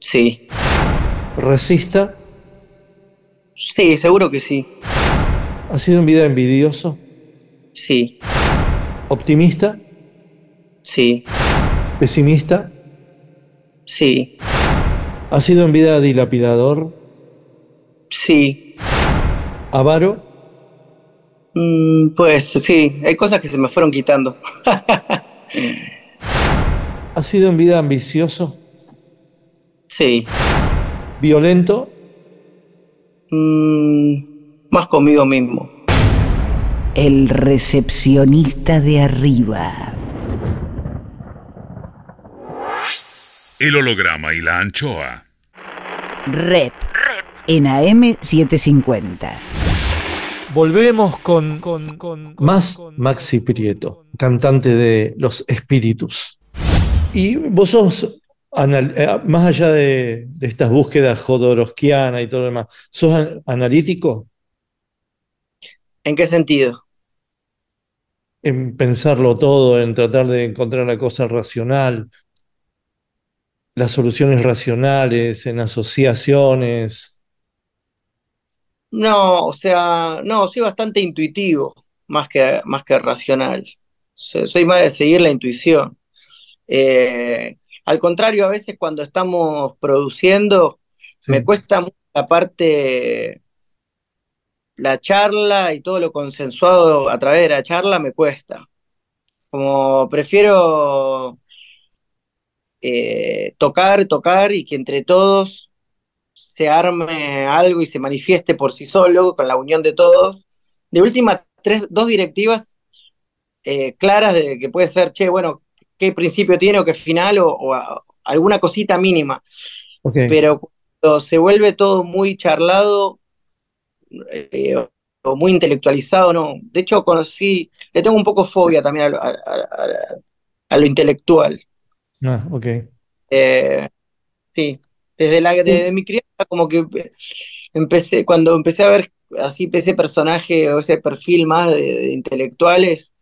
Sí. ¿Resista? Sí, seguro que sí. ¿Has sido en vida envidioso? Sí, ¿Optimista? sí, ¿Pesimista? sí, ¿Has sido en vida dilapidador? sí. ¿Avaro? Mm, pues sí, hay cosas que se me fueron quitando. (laughs) ¿Has sido en vida ambicioso? Sí. ¿Violento? Mm, más conmigo mismo. El recepcionista de arriba. El holograma y la anchoa. Rep. En AM750. Volvemos con... con, con, con- Más con- Maxi Prieto, cantante de Los Espíritus. Y vos sos, eh, más allá de, de estas búsquedas jodorowskianas y todo lo demás, ¿sos an- analítico ¿En qué sentido? en pensarlo todo, en tratar de encontrar la cosa racional, las soluciones racionales, en asociaciones? No, o sea, no, soy bastante intuitivo, más que, más que racional. So- Soy más de seguir la intuición. Eh, al contrario, a veces cuando estamos produciendo, me cuesta mucho la parte, la charla y todo lo consensuado a través de la charla me cuesta. Como prefiero eh, tocar, tocar y que entre todos se arme algo y se manifieste por sí solo, con la unión de todos. De última, tres, dos directivas eh, claras de que puede ser, che, bueno, qué principio tiene o qué final o, o a- alguna cosita mínima. Pero cuando se vuelve todo muy charlado eh, o- muy intelectualizado, no. De hecho, conocí, le tengo un poco fobia también a lo, a- a- a- a lo intelectual. Ah, ok. Eh, sí, desde la desde mi crianza como que empecé, cuando empecé a ver así ese personaje o ese perfil más de, de intelectuales,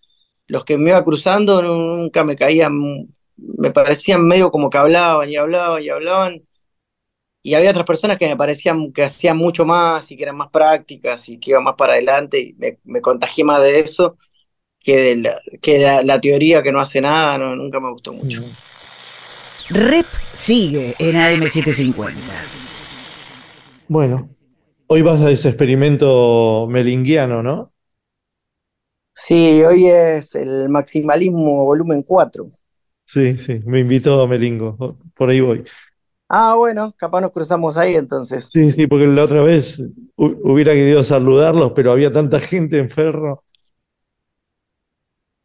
los que me iba cruzando nunca me caían, me parecían medio como que hablaban y hablaban y hablaban, y había otras personas que me parecían que hacían mucho más y que eran más prácticas y que iban más para adelante, y me, me contagié más de eso que de la, que la, la teoría que no hace nada, no, nunca me gustó mucho. Rep sigue en AM750. Bueno, hoy vas a ese experimento melinguiano, ¿no? Sí, hoy es el maximalismo volumen 4. Sí, sí, me invitó Melingo, por ahí voy. Ah, bueno, capaz nos cruzamos ahí entonces. Sí, sí, porque la otra vez hu- hubiera querido saludarlos, pero había tanta gente en Ferro.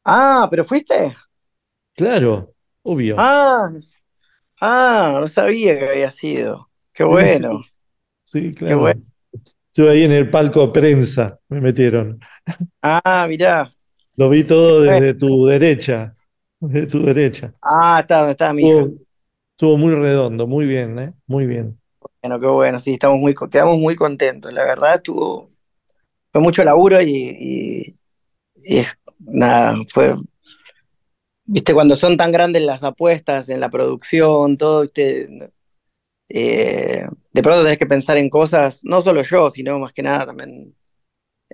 Ah, ¿pero fuiste? Claro, obvio. Ah, ah, no sabía que había sido. Qué Sí, bueno. Sí, Qué claro. bueno. Estuve ahí en el palco de prensa, me metieron. Ah, mirá. Lo vi todo desde tu derecha, desde tu derecha. Ah, está donde estaba mi hija. Estuvo, estuvo muy redondo, muy bien, ¿eh? Muy bien. Bueno, qué bueno, sí, estamos muy, quedamos muy contentos. La verdad estuvo, fue mucho laburo y, y- y nada, fue, viste, cuando son tan grandes las apuestas en la producción, todo, viste, eh, de pronto tenés que pensar en cosas, no solo yo, sino más que nada también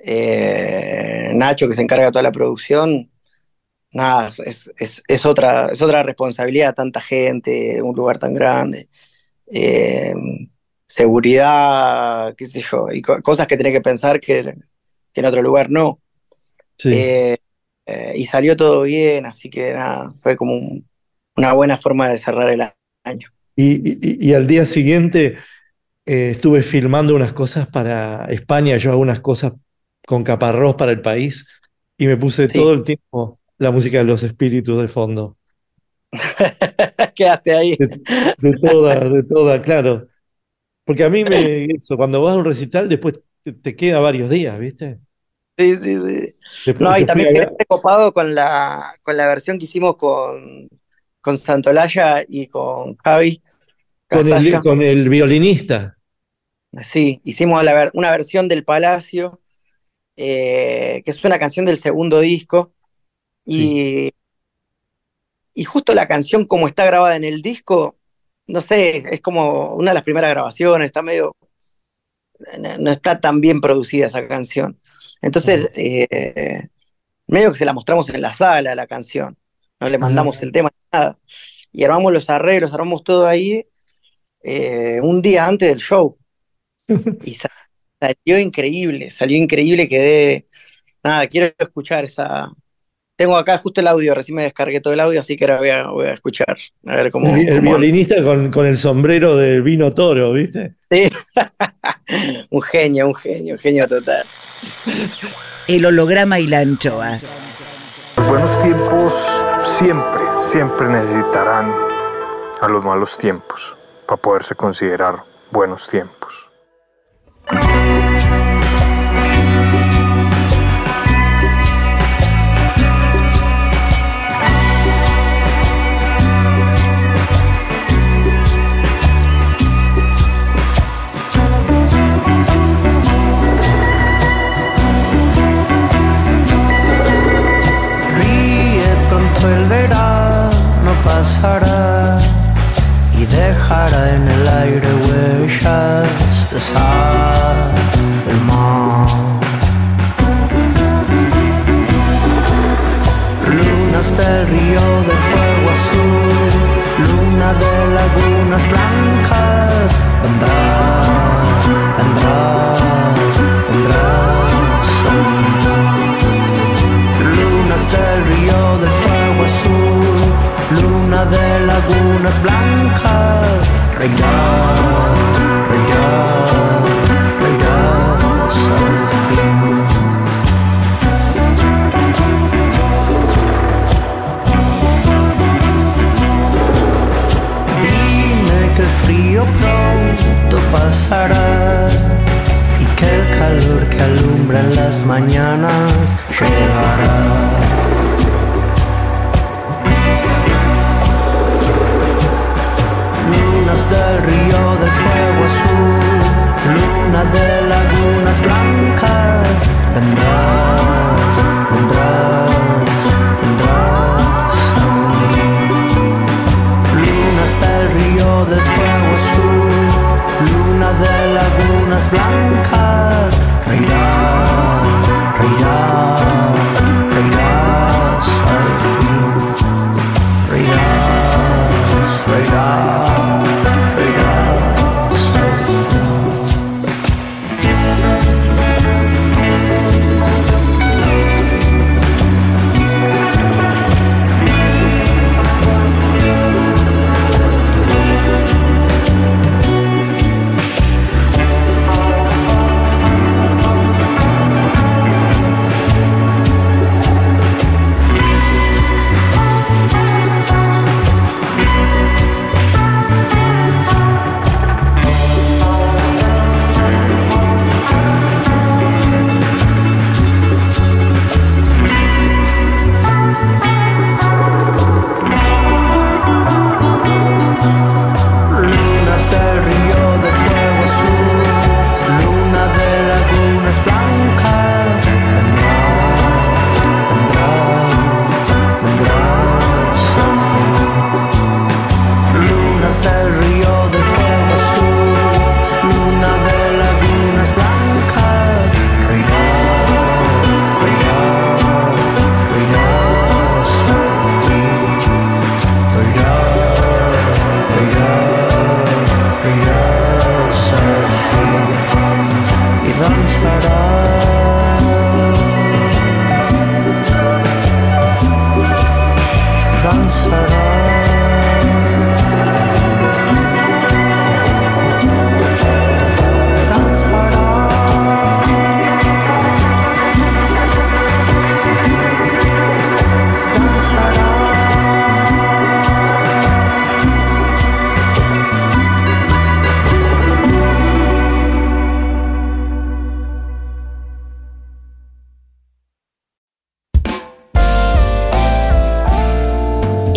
eh, Nacho, que se encarga de toda la producción. Nada, es, es, es otra, es otra responsabilidad, tanta gente, un lugar tan grande. eh, seguridad, qué sé yo, y co- cosas que tenés que pensar que, que en otro lugar no. Sí. Y salió todo bien, así que nada, fue como un- una buena forma de cerrar el año. Y, y- y al día siguiente eh, estuve filmando unas cosas para España, yo hago unas cosas con Caparrós para el país y me puse todo el tiempo la música de los espíritus de fondo. (laughs) Quedaste ahí. De, de toda, de toda, claro. Porque a mí me, eso, cuando vas a un recital, después te, te queda varios días, ¿viste? Sí, sí, sí. Después No, y también quedé recopado con la, con la versión que hicimos con, con Santolaya y con Javi con el, con el violinista. Sí, hicimos la ver- una versión del Palacio, eh, que es una canción del segundo disco. Y, y justo la canción como está grabada en el disco, no sé, es como una de las primeras grabaciones, está medio, no, no está tan bien producida esa canción. Entonces, eh, medio que se la mostramos en la sala la canción, no le mandamos el tema, nada. Y armamos los arreglos, armamos todo ahí eh, un día antes del show. (laughs) Y sa- salió increíble, salió increíble, quedé, nada, quiero escuchar esa... Tengo acá justo el audio, recién me descargué todo el audio, así que ahora voy a, voy a escuchar, a ver cómo... El, cómo violinista con, con el sombrero del vino toro, ¿viste? Sí, (laughs) un genio, un genio, un genio total. El holograma y la anchoa. Buenos tiempos siempre, siempre necesitarán a los malos tiempos para poderse considerar buenos tiempos. Pasará y dejará en el aire huellas de sal del mar. Lunas del río del fuego azul, luna de lagunas blancas, vendrás, luna de lagunas blancas, reirás, reirás, reirás al fin. Dime que el frío pronto pasará y que el calor que alumbra las mañanas llegará. Lunas del río del fuego azul, luna de lagunas blancas, vendrás, vendrás, vendrás a mí. Lunas del río del fuego azul, luna de lagunas blancas, reirás,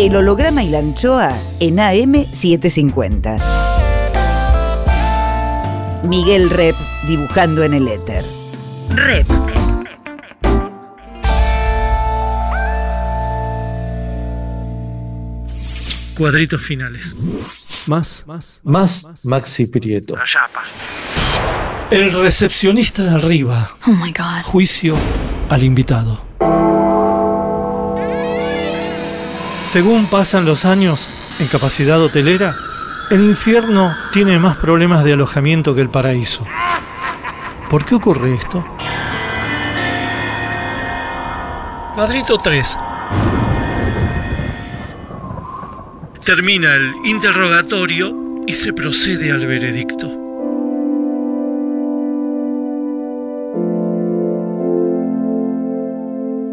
El holograma y la anchoa en AM750. Miguel Rep dibujando en el éter. Rep. Cuadritos finales. Más, Más Maxi Prieto. El recepcionista de arriba. Oh my god. Juicio al invitado. Según pasan los años en capacidad hotelera, el infierno tiene más problemas de alojamiento que el paraíso. ¿Por qué ocurre esto? Cuadrito 3. Termina el interrogatorio y se procede al veredicto.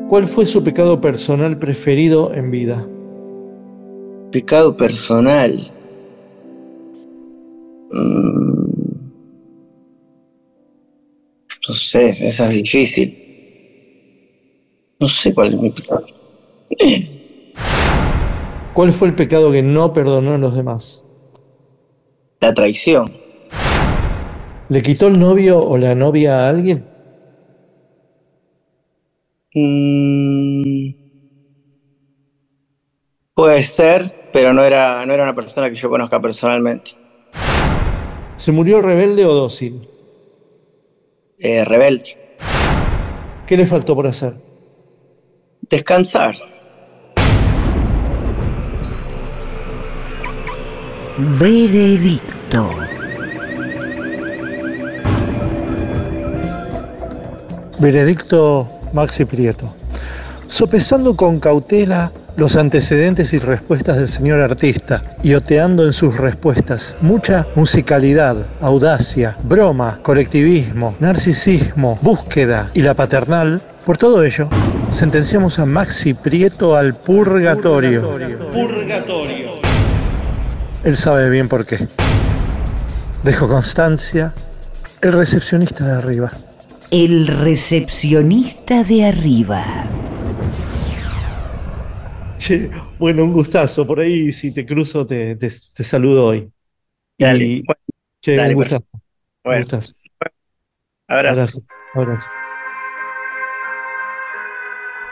¿Cuál fue su pecado personal preferido en vida? Pecado personal. Mm. No sé, esa es difícil. No sé cuál es mi pecado. ¿Cuál fue el pecado que no perdonó a los demás? La traición. ¿Le quitó el novio o la novia a alguien? Mm. Puede ser, pero no era, no era una persona que yo conozca personalmente. ¿Se murió rebelde o dócil? Eh, rebelde. ¿Qué le faltó por hacer? Descansar. Veredicto. Veredicto Maxi Prieto. Sopesando con cautela los antecedentes y respuestas del señor artista y oteando en sus respuestas mucha musicalidad, audacia, broma, colectivismo, narcisismo, búsqueda y la paternal, por todo ello, sentenciamos a Maxi Prieto al purgatorio. Purgatorio. Él sabe bien por qué. Dejo constancia, el recepcionista de arriba. El recepcionista de arriba. Che, bueno, un gustazo. Por ahí, si te cruzo, te, te- te saludo hoy. Dale. Y, che, Dale, un gustazo. Bueno. Un gustazo. Abrazo. Abrazo. Abrazo.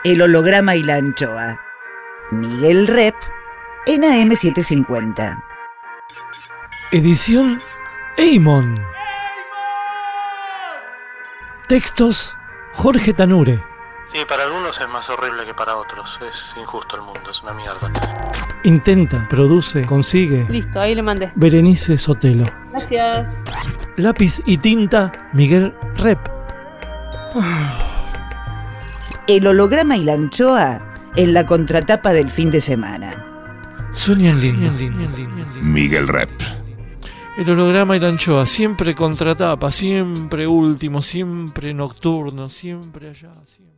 El holograma y la anchoa. Miguel Rep en AM750. Edición Eimon. Textos Jorge Tanure. Sí, para algunos es más horrible que para otros. Es injusto el mundo, es una mierda. Intenta, produce, consigue. Listo, ahí le mandé. Berenice Sotelo. Gracias. Lápiz y tinta Miguel Rep. El holograma y la anchoa en la contratapa del fin de semana. Sueñan lindo. Miguel Rep. El holograma y la anchoa, siempre contratapa, siempre último, siempre nocturno, siempre allá, siempre.